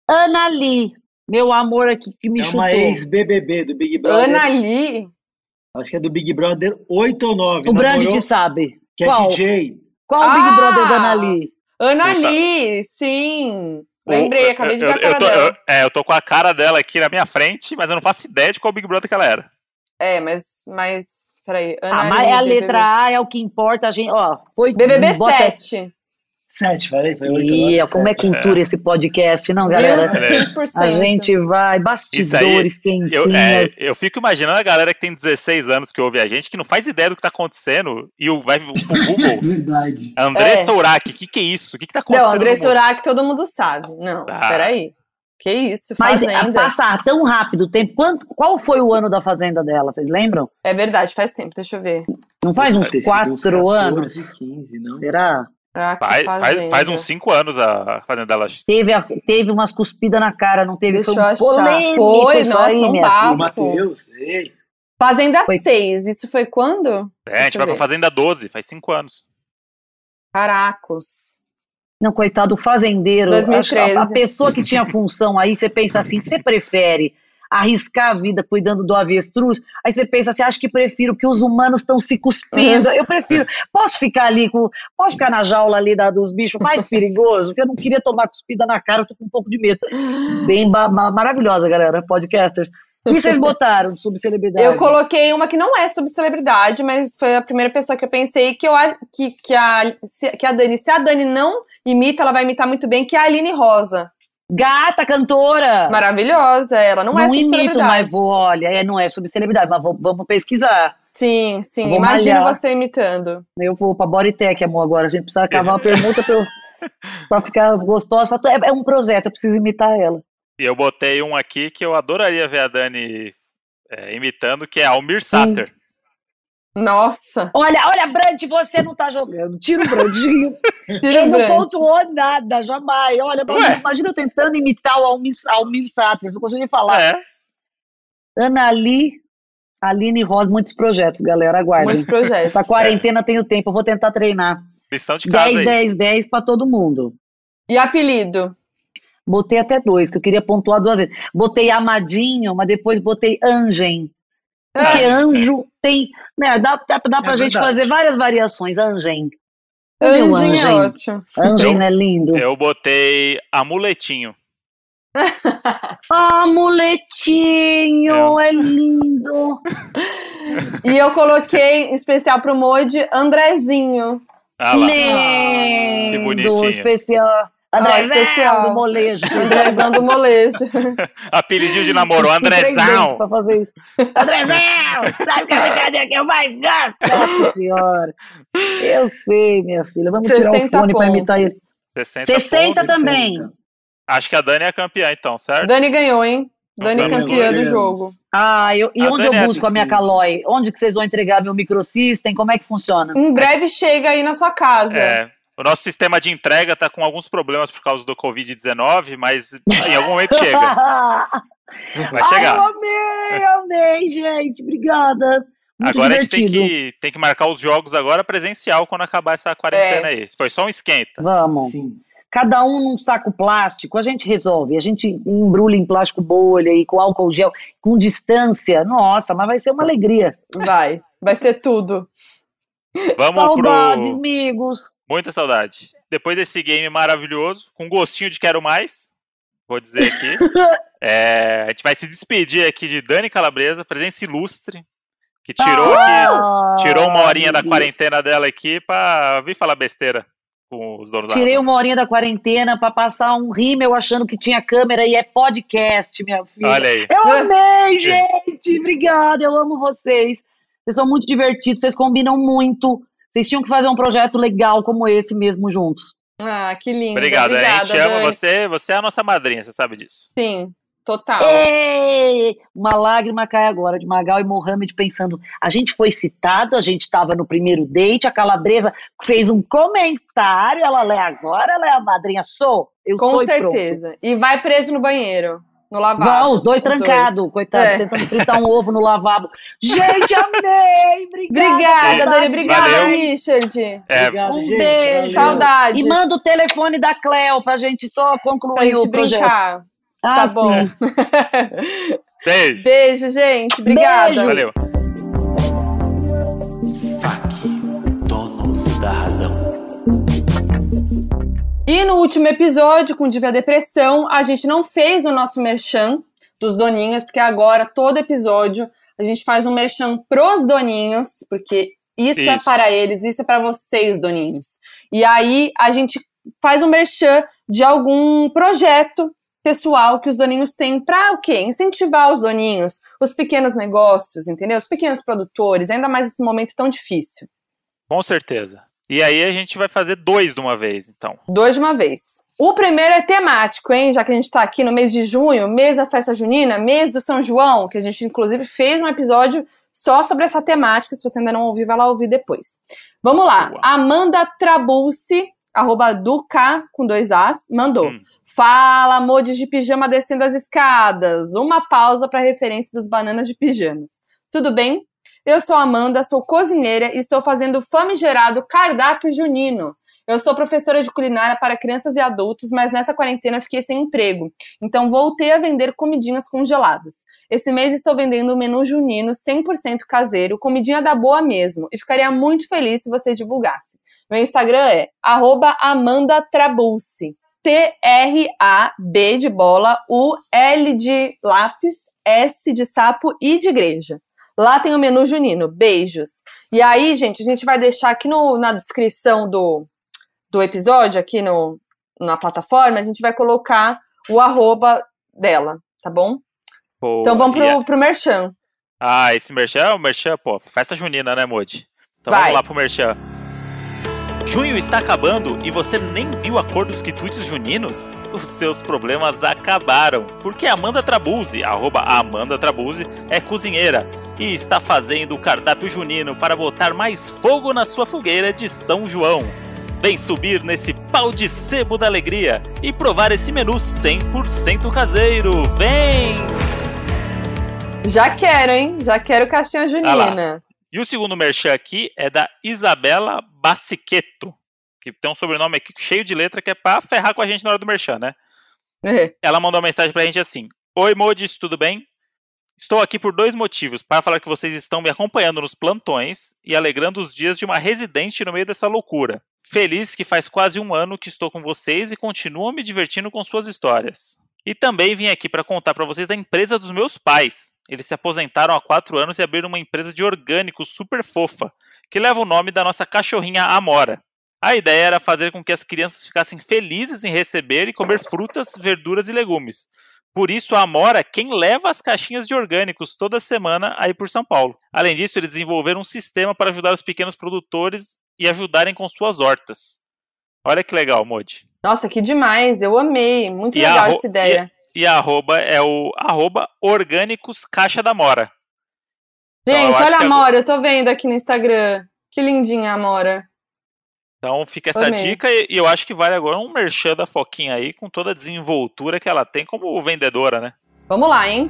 Ana Lee, meu amor aqui que me É chutou. uma ex-BBB do Big Brother. Ana Lee. Acho que é do Big Brother 8 ou 9. o namorou, Brandt sabe. Que é Qual? DJ. Qual o Big Ah! Brother da Ana Lee? Ana. Lee, sim. Lembrei, Eu- acabei de eu, ver a cara eu tô, dela. eu- é, eu tô com a cara dela aqui na minha frente, mas eu não faço ideia de qual Big Brother que ela era. É, mas, mas, peraí. Ana Ah, mas Lee, é a BBB. letra A, é o que importa. A gente, ó, foi. BBB bota- 7. 7, falei? Foi 8 Ih, ó, como é cultura esse podcast, não, galera? Viu? É. 100%. A gente vai, bastidores Eu, é, eu fico imaginando a galera que tem 16 anos que ouve a gente, que não faz ideia do que tá acontecendo, e o- vai pro Google. (laughs) Verdade. Andressa É. Urach, o que, que é isso? O que, que tá acontecendo? Não, André? Surak todo mundo sabe. Não, Ah. peraí. Que isso, Mas a Fazenda. passar tão rápido o tempo. Quanto, qual foi o ano da Fazenda dela? Vocês lembram? É verdade, faz tempo, deixa eu ver. Não faz uns Deve ter sido quatro 14, anos? 15, não? Será? Ah, Faz, faz, faz uns 5 anos a Fazenda dela. Teve, a- teve umas cuspidas na cara, não teve? Deixa foi eu um achar. polêmico Foi, nossa, aí, não minha dá. filha. O Matheus, ei. Fazenda Foi- 6, isso foi quando? É, a gente eu vai pra ver. Fazenda 12, faz 5 anos. Caracos. Não, coitado do fazendeiro. 2013. Acho que A, a pessoa que tinha função aí, você pensa assim, você prefere arriscar a vida cuidando do avestruz? Aí você pensa assim, acho que prefiro que os humanos estão se cuspindo. Eu prefiro, posso ficar ali com, posso ficar na jaula ali da, dos bichos mais perigosos? Porque eu não queria tomar cuspida na cara, eu tô com um pouco de medo. Bem maravilhosa, galera, podcasters. O que vocês botaram de subcelebridade? Eu coloquei uma que não é subcelebridade, mas foi a primeira pessoa que eu pensei que, eu, a- que, que, a, que a Dani, se a Dani não imita, ela vai imitar muito bem, que é a Aline Rosa. Gata, cantora! Maravilhosa, ela não, é não imito, subcelebridade. mas vou, olha, é, não é subcelebridade, mas vou- vamos pesquisar. Sim, sim, Vou imagina malhar. você imitando. Eu vou pra Bodytech, amor, agora. A gente precisa cavar uma permuta pra, eu- pra ficar gostosa. É, é um projeto, eu preciso imitar ela. E eu botei um aqui que eu adoraria ver a Dani é, imitando, que é Almir Sater. Nossa, Olha, olha, Brant, você não tá jogando. Tira o Brandinho. (laughs) tira Ele o não pontuou nada, jamais. Olha, Ué. imagina eu tentando imitar o Almir, Almir Sater. Não consegui falar. É, Ana Ali, Aline Rosa, muitos projetos, galera. Aguardem. Muitos projetos. Essa quarentena tem o tempo, eu vou tentar treinar. lição de casa 10, aí. 10, 10 pra todo mundo. E apelido? Botei até dois, que eu queria pontuar duas vezes. Botei Amadinho, mas depois botei Anjem. Porque Ah, anjo tem. Né, dá, dá, dá pra É gente verdade. fazer várias variações. O Anjinho é ótimo. Eu- não é lindo. Eu botei Amuletinho. (laughs) Ah, moletinho, é lindo. (laughs) E eu coloquei especial pro Modi Andrezinho. Ah lá. lindo. bonitinho. Especial. André, especial. do molejo. Andrezão do molejo. (laughs) Apelidinho de namoro, Andrezão. Pra fazer isso. Andrezão! Sabe que é a brincadeira que eu mais gosto? Nossa senhora. Eu sei, minha filha. Vamos tirar o 60 fone pra imitar pontos. isso. 60, 60 pontos. também. Acho que a Dani é a campeã, então, certo? Dani ganhou, hein? Dani campeã do jogo. Ah, eu, e A onde Dani eu é busco a minha assistida. Calói? Onde que vocês vão entregar meu microsystem? Como é que funciona? Em breve chega aí na sua casa. É. O nosso sistema de entrega tá com alguns problemas por causa do Covid-19, mas em algum momento chega. (laughs) Vai Ai, chegar. eu amei, amei, gente. Obrigada. Muito Agora a gente tem divertido. que, tem que marcar os jogos agora presencial quando acabar essa quarentena aí. Foi só um esquenta. Vamos. Sim. Cada um num saco plástico, a gente resolve. A gente embrulha em plástico bolha e com álcool gel, com distância. Nossa, mas vai ser uma alegria. Vai. Vai ser tudo. Vamos Saudades, pro. amigos. Muita saudade. Depois desse game maravilhoso, com gostinho de quero mais, vou dizer aqui. (laughs) é, a gente vai se despedir aqui de Dani Calabresa, presença ilustre, que tirou aqui, Ah, tirou uma horinha da quarentena dela aqui pra vir falar besteira com os donos da Tirei uma horinha da quarentena pra passar um rímel achando que tinha câmera e é podcast, minha filha. Olha aí. Eu (laughs) amei, (laughs) gente! Obrigada, eu amo vocês. Vocês são muito divertidos, vocês combinam muito. Vocês tinham que fazer um projeto legal como esse mesmo juntos. Ah, que lindo. Obrigado, Obrigada, a gente ama você, você é a nossa madrinha, você sabe disso. Sim, total. Ei! Uma lágrima cai agora de Magal e Mohamed pensando: a gente foi citado, a gente estava no primeiro date, a Calabresa fez um comentário, ela lê agora, ela é a madrinha. Sou, eu Com e pronto. certeza. E vai preso no banheiro. No lavabo. Vão, os dois trancados, coitado, É. tentando fritar um ovo no lavabo. (laughs) Gente, amei! Obrigada! Dani. Obrigada, Valeu. Richard. É, Obrigado, Um gente. beijo. Saudades. E manda o telefone da Cleo pra gente só pra concluir gente o projeto. brincar. Ah, tá sim. bom. (laughs) beijo. Beijo, gente. Obrigada. Beijo. Valeu. E no último episódio, com Diva Depressão, a gente não fez o nosso merchan dos doninhos, porque agora, todo episódio, a gente faz um merchan pros doninhos, porque isso, é Isso. para eles, isso é para vocês, doninhos. E aí, a gente faz um merchan de algum projeto pessoal que os doninhos têm para o quê? Incentivar os doninhos, os pequenos negócios, entendeu? Os pequenos produtores, ainda mais nesse momento tão difícil. Com certeza. E aí a gente vai fazer dois de uma vez, então. Dois de uma vez. O primeiro é temático, hein? Já que a gente tá aqui no mês de junho, mês da festa junina, mês do São João, que a gente inclusive fez um episódio só sobre essa temática. Se você ainda não ouviu, vai lá ouvir depois. Vamos lá. Amanda Trabulsi, arroba Duca, com dois As, mandou. Hum. Fala, modes de pijama descendo as escadas. Uma pausa para referência dos bananas de pijamas. Tudo bem? Eu sou Amanda, sou cozinheira e estou fazendo o famigerado cardápio junino. Eu sou professora de culinária para crianças e adultos, mas nessa quarentena fiquei sem emprego. Então voltei a vender comidinhas congeladas. Esse mês estou vendendo um menu junino 100% caseiro, comidinha da boa mesmo, e ficaria muito feliz se você divulgasse. Meu Instagram é arroba Amanda Trabulsi. T-R-A-B de bola, U, L de lápis, S de sapo e de igreja. Lá tem o menu junino. Beijos. E aí, gente, a gente vai deixar aqui no, na descrição do, do episódio, aqui no, na plataforma, a gente vai colocar o arroba dela, tá bom? Boa. Então vamos pro, pro Merchan. Ah, esse merchan é o merchan, pô, festa junina, né, Modi? Então Vai. vamos lá pro merchan. Junho está acabando e você nem viu a cor dos quitutes juninos? Os seus problemas acabaram, porque Amanda Trabuzzi, arroba Amanda Trabuzzi, é cozinheira e está fazendo o cardápio junino para botar mais fogo na sua fogueira de São João. Vem subir nesse pau de sebo da alegria e provar esse menu 100% caseiro. Vem! Já quero, hein? Já quero caixinha junina. E o segundo merchan aqui é da Isabela Bassiqueto, que tem um sobrenome aqui cheio de letra que é pra ferrar com a gente na hora do merchan, né? É. Ela mandou uma mensagem pra gente assim: Oi, Modis, tudo bem? Estou aqui por dois motivos. Para falar que vocês estão me acompanhando nos plantões e alegrando os dias de uma residente no meio dessa loucura. Feliz que faz quase um ano que estou com vocês e continuo me divertindo com suas histórias. E também vim aqui para contar para vocês da empresa dos meus pais. Eles se aposentaram há quatro anos e abriram uma empresa de orgânicos super fofa, que leva o nome da nossa cachorrinha Amora. A ideia era fazer com que as crianças ficassem felizes em receber e comer frutas, verduras e legumes. Por isso, a Amora é quem leva as caixinhas de orgânicos toda semana aí por São Paulo. Além disso, eles desenvolveram um sistema para ajudar os pequenos produtores e ajudarem com suas hortas. Olha que legal, Modi. Nossa, que demais. Eu amei. Muito E legal essa ideia. E a arroba é o arroba orgânicos caixa da Mora. Então, Gente, acho olha a Amora. Eu tô vendo aqui no Instagram. Que lindinha a Amora. Então fica essa Amei. dica e eu acho que vale agora um merchan da Foquinha aí com toda a desenvoltura que ela tem como vendedora, né? Vamos lá, hein?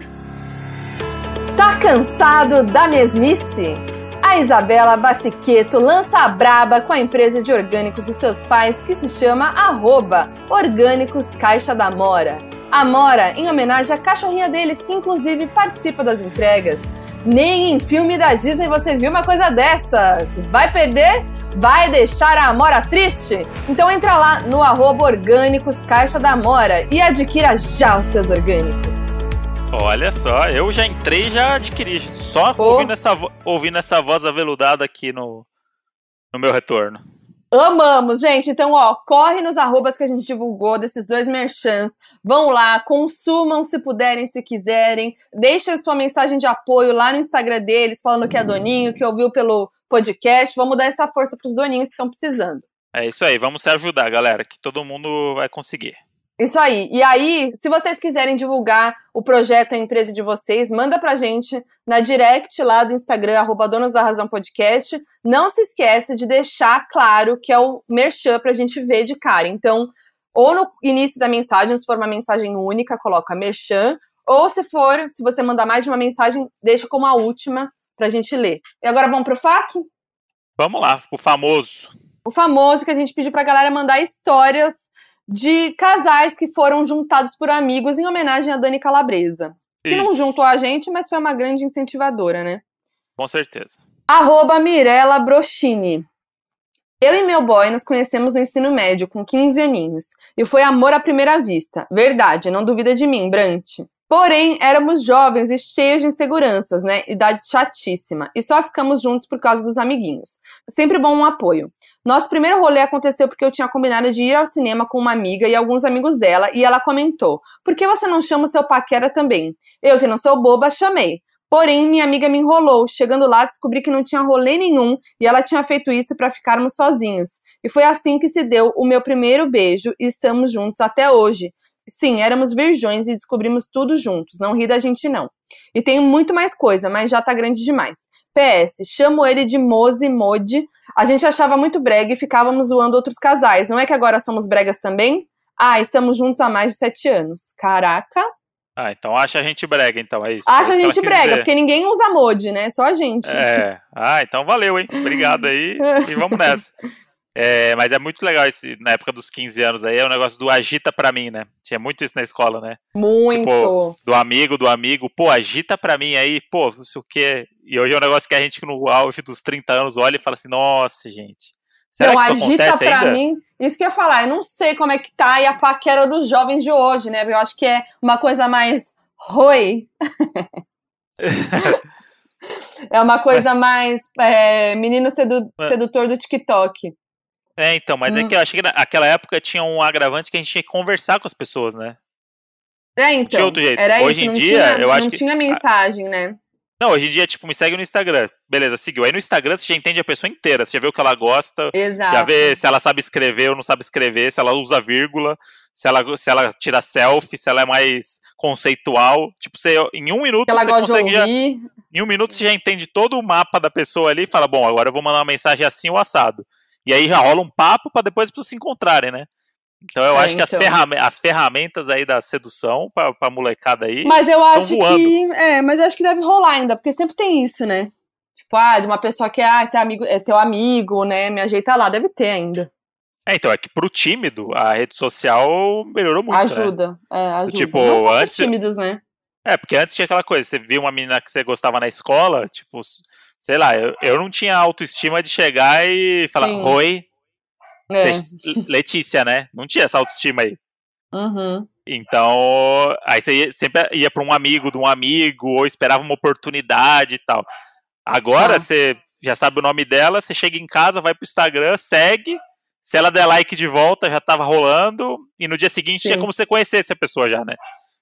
Tá cansado da mesmice? A Isabela Bassiqueto lança a braba com a empresa de orgânicos dos seus pais que se chama arroba Orgânicos Caixa da Mora. A Mora em homenagem à cachorrinha deles, que inclusive participa das entregas. Nem em filme da Disney você viu uma coisa dessas. Vai perder? Vai deixar a Amora triste? Então entra lá no arroba Orgânicos Caixa da Amora e adquira já os seus orgânicos. Olha só, eu já entrei e já adquiri. Só Pô. ouvindo, essa, ouvindo essa voz aveludada aqui no, no meu retorno. Amamos, gente. Então, ó, corre nos arrobas que a gente divulgou desses dois merchants. Vão lá, consumam se puderem, se quiserem. Deixem sua mensagem de apoio lá no Instagram deles, falando que é doninho, que ouviu pelo podcast. Vamos dar essa força pros doninhos que estão precisando. É isso aí, vamos se ajudar, galera, que todo mundo vai conseguir. Isso aí. E aí, se vocês quiserem divulgar o projeto, a empresa de vocês, manda pra gente na direct lá do Instagram, arroba Donos da Razão Podcast. Não se esquece de deixar claro que é o merchan pra gente ver de cara. Então, ou no início da mensagem, se for uma mensagem única, coloca merchan, Ou se for, se você mandar mais de uma mensagem, deixa como a última pra gente ler. E agora vamos pro FAQ? Vamos lá, o famoso. O famoso que a gente pediu pra galera mandar histórias de casais que foram juntados por amigos em homenagem a Dani Calabresa. Que não juntou a gente, mas foi uma grande incentivadora, né? Com certeza. Arroba Mirella Brochini. Eu e meu boy nos conhecemos no ensino médio, com 15 aninhos. E foi amor à primeira vista. Verdade, não duvida de mim, Brant. Porém, éramos jovens e cheios de inseguranças, né? Idade chatíssima. E só ficamos juntos por causa dos amiguinhos. Sempre bom um apoio. Nosso primeiro rolê aconteceu porque eu tinha combinado de ir ao cinema com uma amiga e alguns amigos dela, e ela comentou: Por que você não chama o seu paquera também? Eu, que não sou boba, chamei. Porém, minha amiga me enrolou. Chegando lá, descobri que não tinha rolê nenhum e ela tinha feito isso para ficarmos sozinhos. E foi assim que se deu o meu primeiro beijo e estamos juntos até hoje. Sim, éramos virgões e descobrimos tudo juntos. Não ri da gente, não. E tem muito mais coisa, mas já tá grande demais. PS, chamo ele de Mose Mode. A gente achava muito brega e ficávamos zoando outros casais. Não é que agora somos bregas também? Ah, estamos juntos há mais de sete anos. Caraca. Ah, então acha a gente brega, então, é isso. Acha é a isso gente brega, dizer. porque ninguém usa mod, né? Só a gente. É. Ah, então valeu, hein? Obrigado aí. (laughs) E vamos nessa. É, mas é muito legal esse, na época dos 15 anos aí, é o negócio do agita pra mim, né? Tinha muito isso na escola, né? Muito. Tipo, do amigo, do amigo, pô, agita pra mim aí, pô, não sei o quê. E hoje é um negócio que a gente no auge dos 30 anos olha e fala assim, nossa, gente. Será não, que isso agita pra ainda? mim. Isso que eu ia falar, eu não sei como é que tá aí a paquera dos jovens de hoje, né? Eu acho que é uma coisa mais. Roi. (laughs) é uma coisa mais. é, menino sedu- sedutor do TikTok. É, então, mas é Hum. que eu achei que naquela época tinha um agravante que a gente tinha que conversar com as pessoas, né? É, então. tinha outro jeito. Era Hoje isso, em não dia, tinha, eu acho não que- tinha mensagem, né? Não, hoje em dia, tipo, me segue no Instagram. Beleza, seguiu. Aí no Instagram você já entende a pessoa inteira. Você já vê o que ela gosta, Exato. já vê se ela sabe escrever ou não sabe escrever, se ela usa vírgula, se ela, se ela tira selfie, se ela é mais conceitual. Tipo, você, em um minuto ela você de consegue já. Em um minuto você já entende todo o mapa da pessoa ali e fala, bom, agora eu vou mandar uma mensagem assim ou assado. E aí já rola um papo pra depois as pessoas se encontrarem, né? Então eu É, acho que as, então. ferram- as ferramentas aí da sedução pra, pra molecada aí. Mas eu acho voando. que. É, mas eu acho que deve rolar ainda, porque sempre tem isso, né? Tipo, ah, de uma pessoa que ah, esse é, amigo, é teu amigo, né? Me ajeita lá, deve ter ainda. É, então, é que pro tímido a rede social melhorou muito. né? ajuda. É, ajuda. Tipo, Não só antes- tímidos, né? É, porque antes tinha aquela coisa, você via uma menina que você gostava na escola, tipo, sei lá, eu, eu não tinha autoestima de chegar e falar, Sim. oi, É. Le- Letícia, né? Não tinha essa autoestima aí. Uhum. Então, aí você ia- sempre ia pra um amigo de um amigo, ou esperava uma oportunidade e tal. Agora Tá. você já sabe o nome dela, você chega em casa, vai pro Instagram, segue. Se ela der like de volta, já tava rolando. E no dia seguinte Sim. é como você conhecesse a pessoa já, né?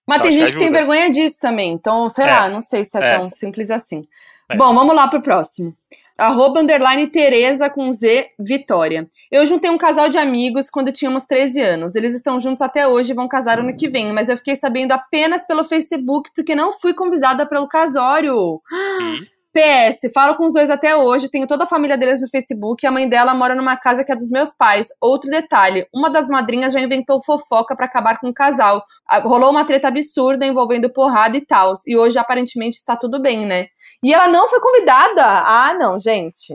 Mas Eu tem acho que gente que tem vergonha disso também. Então, sei lá, não sei se é, É. tão simples assim. É. Bom, vamos lá pro próximo. Arroba underline Tereza com Z Vitória. Eu juntei um casal de amigos quando tínhamos 13 anos. Eles estão juntos até hoje e vão casar ano que vem, mas eu fiquei sabendo apenas pelo Facebook porque não fui convidada pelo casório. E PS, falo com os dois até hoje, tenho toda a família deles no Facebook e a mãe dela mora numa casa que é dos meus pais. Outro detalhe, uma das madrinhas já inventou fofoca pra acabar com o casal. Rolou uma treta absurda envolvendo porrada e tal, e hoje aparentemente está tudo bem, né? E ela não foi convidada! Ah, não, gente.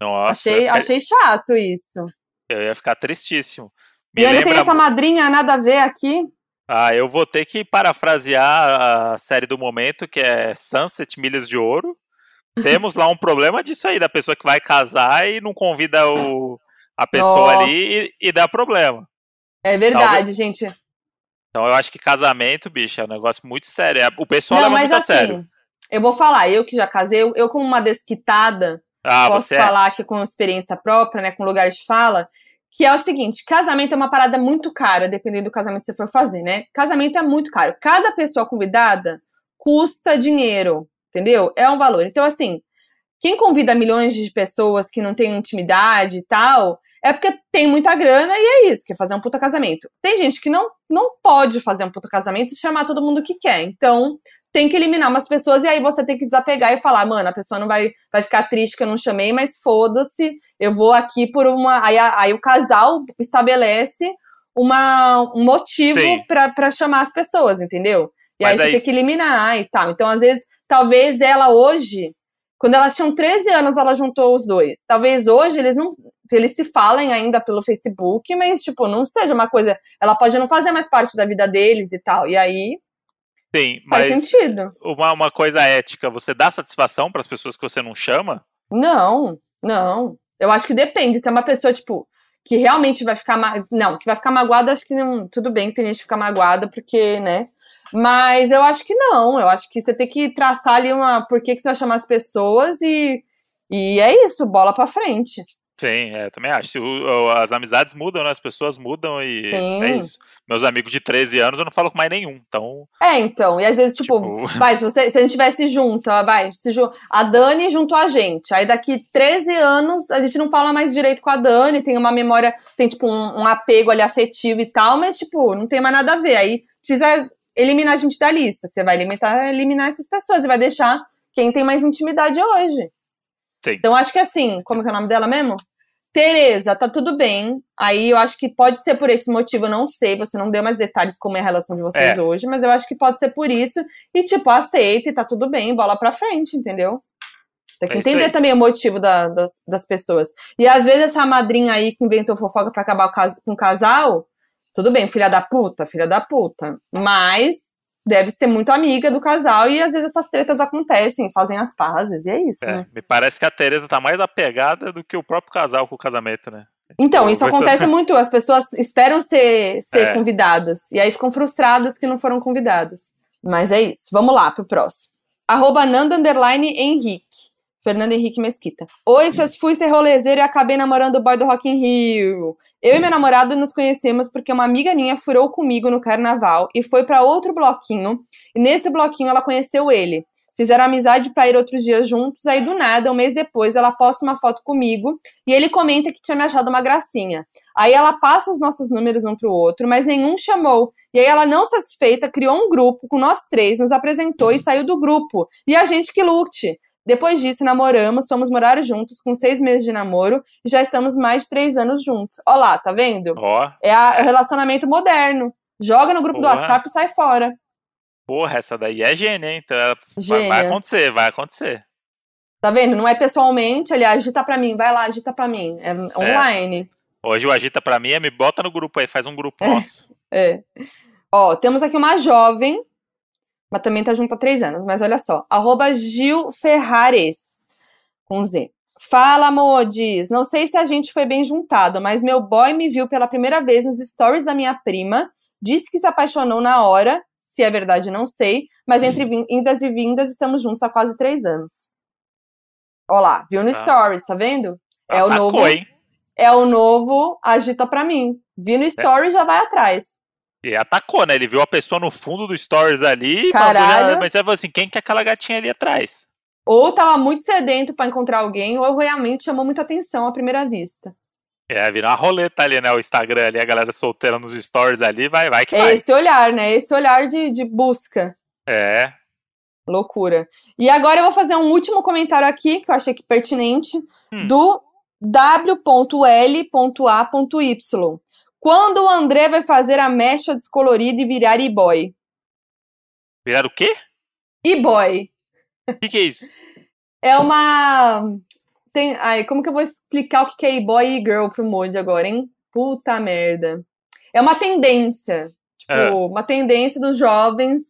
nossa, achei, ficar, achei chato isso. eu ia ficar tristíssimo. Me e ainda tem lembra. essa madrinha nada a ver aqui. Ah, eu vou ter que parafrasear a série do momento, que é Sunset Milhas de Ouro. Temos lá um problema disso aí, da pessoa que vai casar e não convida o, a pessoa Nossa. ali e, e dá problema. É verdade, gente. Então eu acho que casamento, bicho, é um negócio muito sério. É- O pessoal Não, leva muito a assim, sério. eu vou falar, eu que já casei, eu, eu como uma desquitada, Ah, posso é. falar aqui com experiência própria, né, com lugar de fala, que é o seguinte, casamento é uma parada muito cara, dependendo do casamento que você for fazer, né? Casamento é muito caro. Cada pessoa convidada custa dinheiro, entendeu? É um valor. Então, assim, quem convida milhões de pessoas que não têm intimidade e tal, é porque tem muita grana e é isso, quer fazer um puta casamento. Tem gente que não, não pode fazer um puta casamento e chamar todo mundo que quer. Então, tem que eliminar umas pessoas e aí você tem que desapegar e falar, mano, a pessoa não vai, vai ficar triste que eu não chamei, mas foda-se, eu vou aqui por uma. Aí, aí o casal estabelece uma, um motivo pra chamar as pessoas, entendeu? E E aí Mas você é tem que eliminar e tal. Então, às vezes, talvez ela hoje, quando elas tinham 13 anos, ela juntou os dois. Talvez hoje eles não. Eles se falem ainda pelo Facebook, mas, tipo, não seja uma coisa. Ela pode não fazer mais parte da vida deles e tal. E aí Sim, faz mas sentido. uma, uma coisa ética, você dá satisfação para as pessoas que você não chama? Não, não. Eu acho que depende. Se é uma pessoa, tipo, que realmente vai ficar. Ma... Não, que vai ficar magoada, acho que não. Tudo bem que tem gente que fica magoada, porque, né? Mas eu acho que não. Eu acho que você tem que traçar ali uma. Por que, que você vai chamar as pessoas e. E é isso, bola pra frente. Sim, é, também acho. As amizades mudam, né? As pessoas mudam e Sim. é isso. Meus amigos de 13 anos eu não falo com mais nenhum. Então, É, então. E às vezes, tipo, Tipo- (laughs) vai, se, você, se a gente tivesse junto, vai, se a Dani juntou a gente. Aí daqui 13 anos a gente não fala mais direito com a Dani, tem uma memória, tem tipo um, um apego ali afetivo e tal, mas, tipo, não tem mais nada a ver. Aí precisa eliminar a gente da lista. Você vai limitar, eliminar essas pessoas e vai deixar quem tem mais intimidade hoje. Sim. Então, acho que assim, como que é o nome dela mesmo? Tereza, tá tudo bem. Aí eu acho que pode ser por esse motivo, eu não sei. Você não deu mais detalhes como é a relação de vocês É. hoje, mas eu acho que pode ser por isso. E, tipo, aceita e tá tudo bem, bola pra frente, entendeu? Tem que É entender também o motivo da- das, das pessoas. E às vezes essa madrinha aí que inventou fofoca pra acabar com o casal, tudo bem, filha da puta, filha da puta. Mas deve ser muito amiga do casal e às vezes essas tretas acontecem, fazem as pazes, e é isso, é, né? me parece que a Tereza tá mais apegada do que o próprio casal com o casamento, né? Então, isso acontece (laughs) muito. As pessoas esperam ser, ser É. convidadas. E aí ficam frustradas que não foram convidadas. Mas é isso. Vamos lá pro próximo. Arroba Underline Henrique. Fernando Henrique Mesquita. Oi, seus fui ser rolezeiro e acabei namorando o boy do Rock in Rio. Eu e meu namorado nos conhecemos porque uma amiga minha furou comigo no carnaval e foi pra outro bloquinho. E nesse bloquinho ela conheceu ele. Fizeram amizade pra ir outros dias juntos. Aí do nada, um mês depois, ela posta uma foto comigo e ele comenta que tinha me achado uma gracinha. Aí ela passa os nossos números um pro outro, mas nenhum chamou. E aí ela, não satisfeita, criou um grupo com nós três, nos apresentou e saiu do grupo. E a gente que lute. Depois disso, namoramos, fomos morar juntos com seis meses de namoro e já estamos mais de três anos juntos. Ó lá, tá vendo? Ó, É a- o relacionamento moderno. Joga no grupo do. WhatsApp e sai fora. porra, essa daí é gênia, hein? Então, ela- vai, vai acontecer, vai acontecer. Tá vendo? Não é pessoalmente, ali, agita pra mim, vai lá, agita pra mim. É online. Hoje o Agita pra mim é me bota no grupo aí, faz um grupo (laughs) nosso. É. Ó, temos aqui uma jovem, mas também tá junto há três anos. Mas olha só, arroba Gil Ferrares, com Z. Fala, Modes! Não sei se a gente foi bem juntado, mas meu boy me viu pela primeira vez nos stories da minha prima, disse que se apaixonou na hora, se é verdade não sei, mas entre vin- indas e vindas estamos juntos há quase três anos. Ó lá, viu no Tá. stories, tá vendo? É o novo- hein? É o novo agita pra mim. Vi no story já vai atrás. E atacou, né? Ele viu a pessoa no fundo do stories ali, Caralho. bagulho, mas você falou assim, quem que é aquela gatinha ali atrás? Ou tava muito sedento pra encontrar alguém, ou realmente chamou muita atenção à primeira vista. É, virar uma roleta ali, né? O Instagram ali, a galera solteira nos stories ali, vai, vai que É vai. esse olhar, né? Esse olhar de, de busca. É, Loucura. E agora eu vou fazer um último comentário aqui, que eu achei que pertinente, Hum. do w.l.a.y. Quando o André vai fazer a mecha descolorida e virar e-boy? virar o quê? E-boy. O que, que é isso? É uma. Tem... Ai, como que eu vou explicar o que é e-boy e girl pro Moody agora, hein? Puta merda. É uma tendência. Tipo, Ah. uma tendência dos jovens,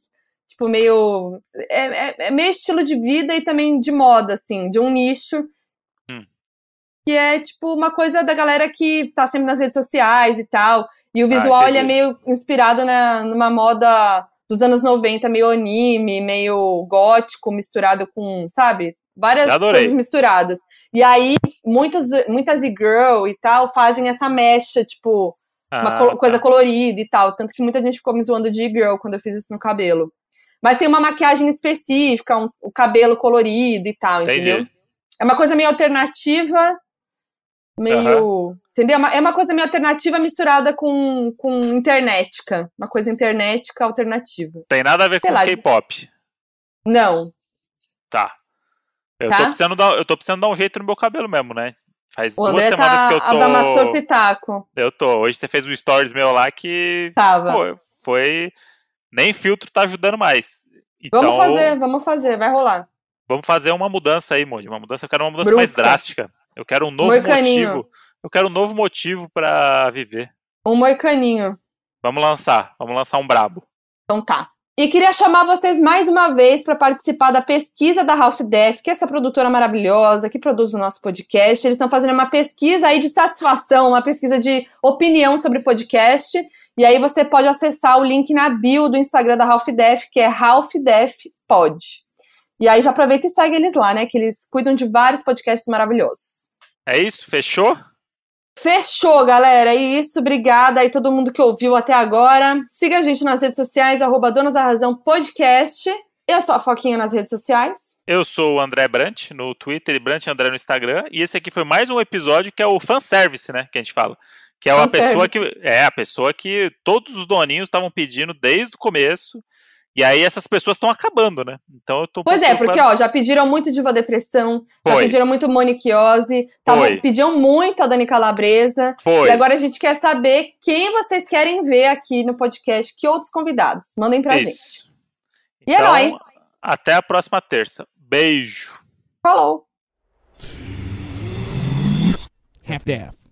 tipo, meio. É, é- é meio estilo de vida e também de moda, assim, de um nicho. Que é, tipo, uma coisa da galera que tá sempre nas redes sociais e tal. E o Ah, visual, ele é meio inspirado na, numa moda dos anos 90, meio anime, meio gótico, misturado com, sabe? Várias coisas misturadas. E aí, muitos, muitas e-girl e tal fazem essa mecha, tipo, uma Ah, col- tá. coisa colorida e tal. Tanto que muita gente ficou me zoando de e-girl quando eu fiz isso no cabelo. Mas tem uma maquiagem específica, um, o cabelo colorido e tal, Entendi. entendeu? É uma coisa meio alternativa, meio. Entendeu? É uma- É uma coisa meio alternativa misturada com, com internetica. Uma coisa internetica alternativa. Tem nada a ver Sei com K-pop. Não. Tá. Eu, Tá? Tô precisando dar, eu tô precisando dar um jeito no meu cabelo mesmo, né? Faz O duas André semanas tá que eu Adamastor tô. Pitaco. Eu tô. Hoje você fez um stories meu lá que Tava. foi, foi Nem filtro tá ajudando mais. Então, Vamos fazer, vamos fazer, vai rolar. Vamos fazer uma mudança aí, Moji. Uma mudança, eu quero uma mudança Brusca. mais drástica. Eu quero um novo Moicaninho. motivo. Eu quero um novo motivo pra viver. Um moicaninho. Vamos lançar. Vamos lançar um brabo. Então tá. E queria chamar vocês mais uma vez para participar da pesquisa da Half Def, que é essa produtora maravilhosa que produz o nosso podcast. Eles estão fazendo uma pesquisa aí de satisfação, uma pesquisa de opinião sobre podcast. E aí você pode acessar o link na bio do Instagram da Half Def, que é Half Def Pod. E aí já aproveita e segue eles lá, né? Que eles cuidam de vários podcasts maravilhosos. É isso? Fechou? Fechou, galera. É isso. Obrigada aí todo mundo que ouviu até agora. Siga a gente nas redes sociais, arroba Donas da Razão Podcast. Eu sou a Foquinha nas redes sociais. Eu sou o André Brant no Twitter e Brant André no Instagram. E esse aqui foi mais um episódio que é o fanservice, né? Que a gente fala. Que é uma pessoa que. É, a pessoa que todos os doninhos estavam pedindo desde o começo. E aí essas pessoas estão acabando, né? Então eu tô. Pois é, porque ó, já pediram muito Diva Depressão, já Foi. pediram muito Moniquiose, tavam- pediam muito a Dani Calabresa. Foi. E agora a gente quer saber quem vocês querem ver aqui no podcast, que outros convidados. Mandem pra gente. Isso. E é Então, nóis. Até a próxima terça. Beijo. Falou! Half-Deaf.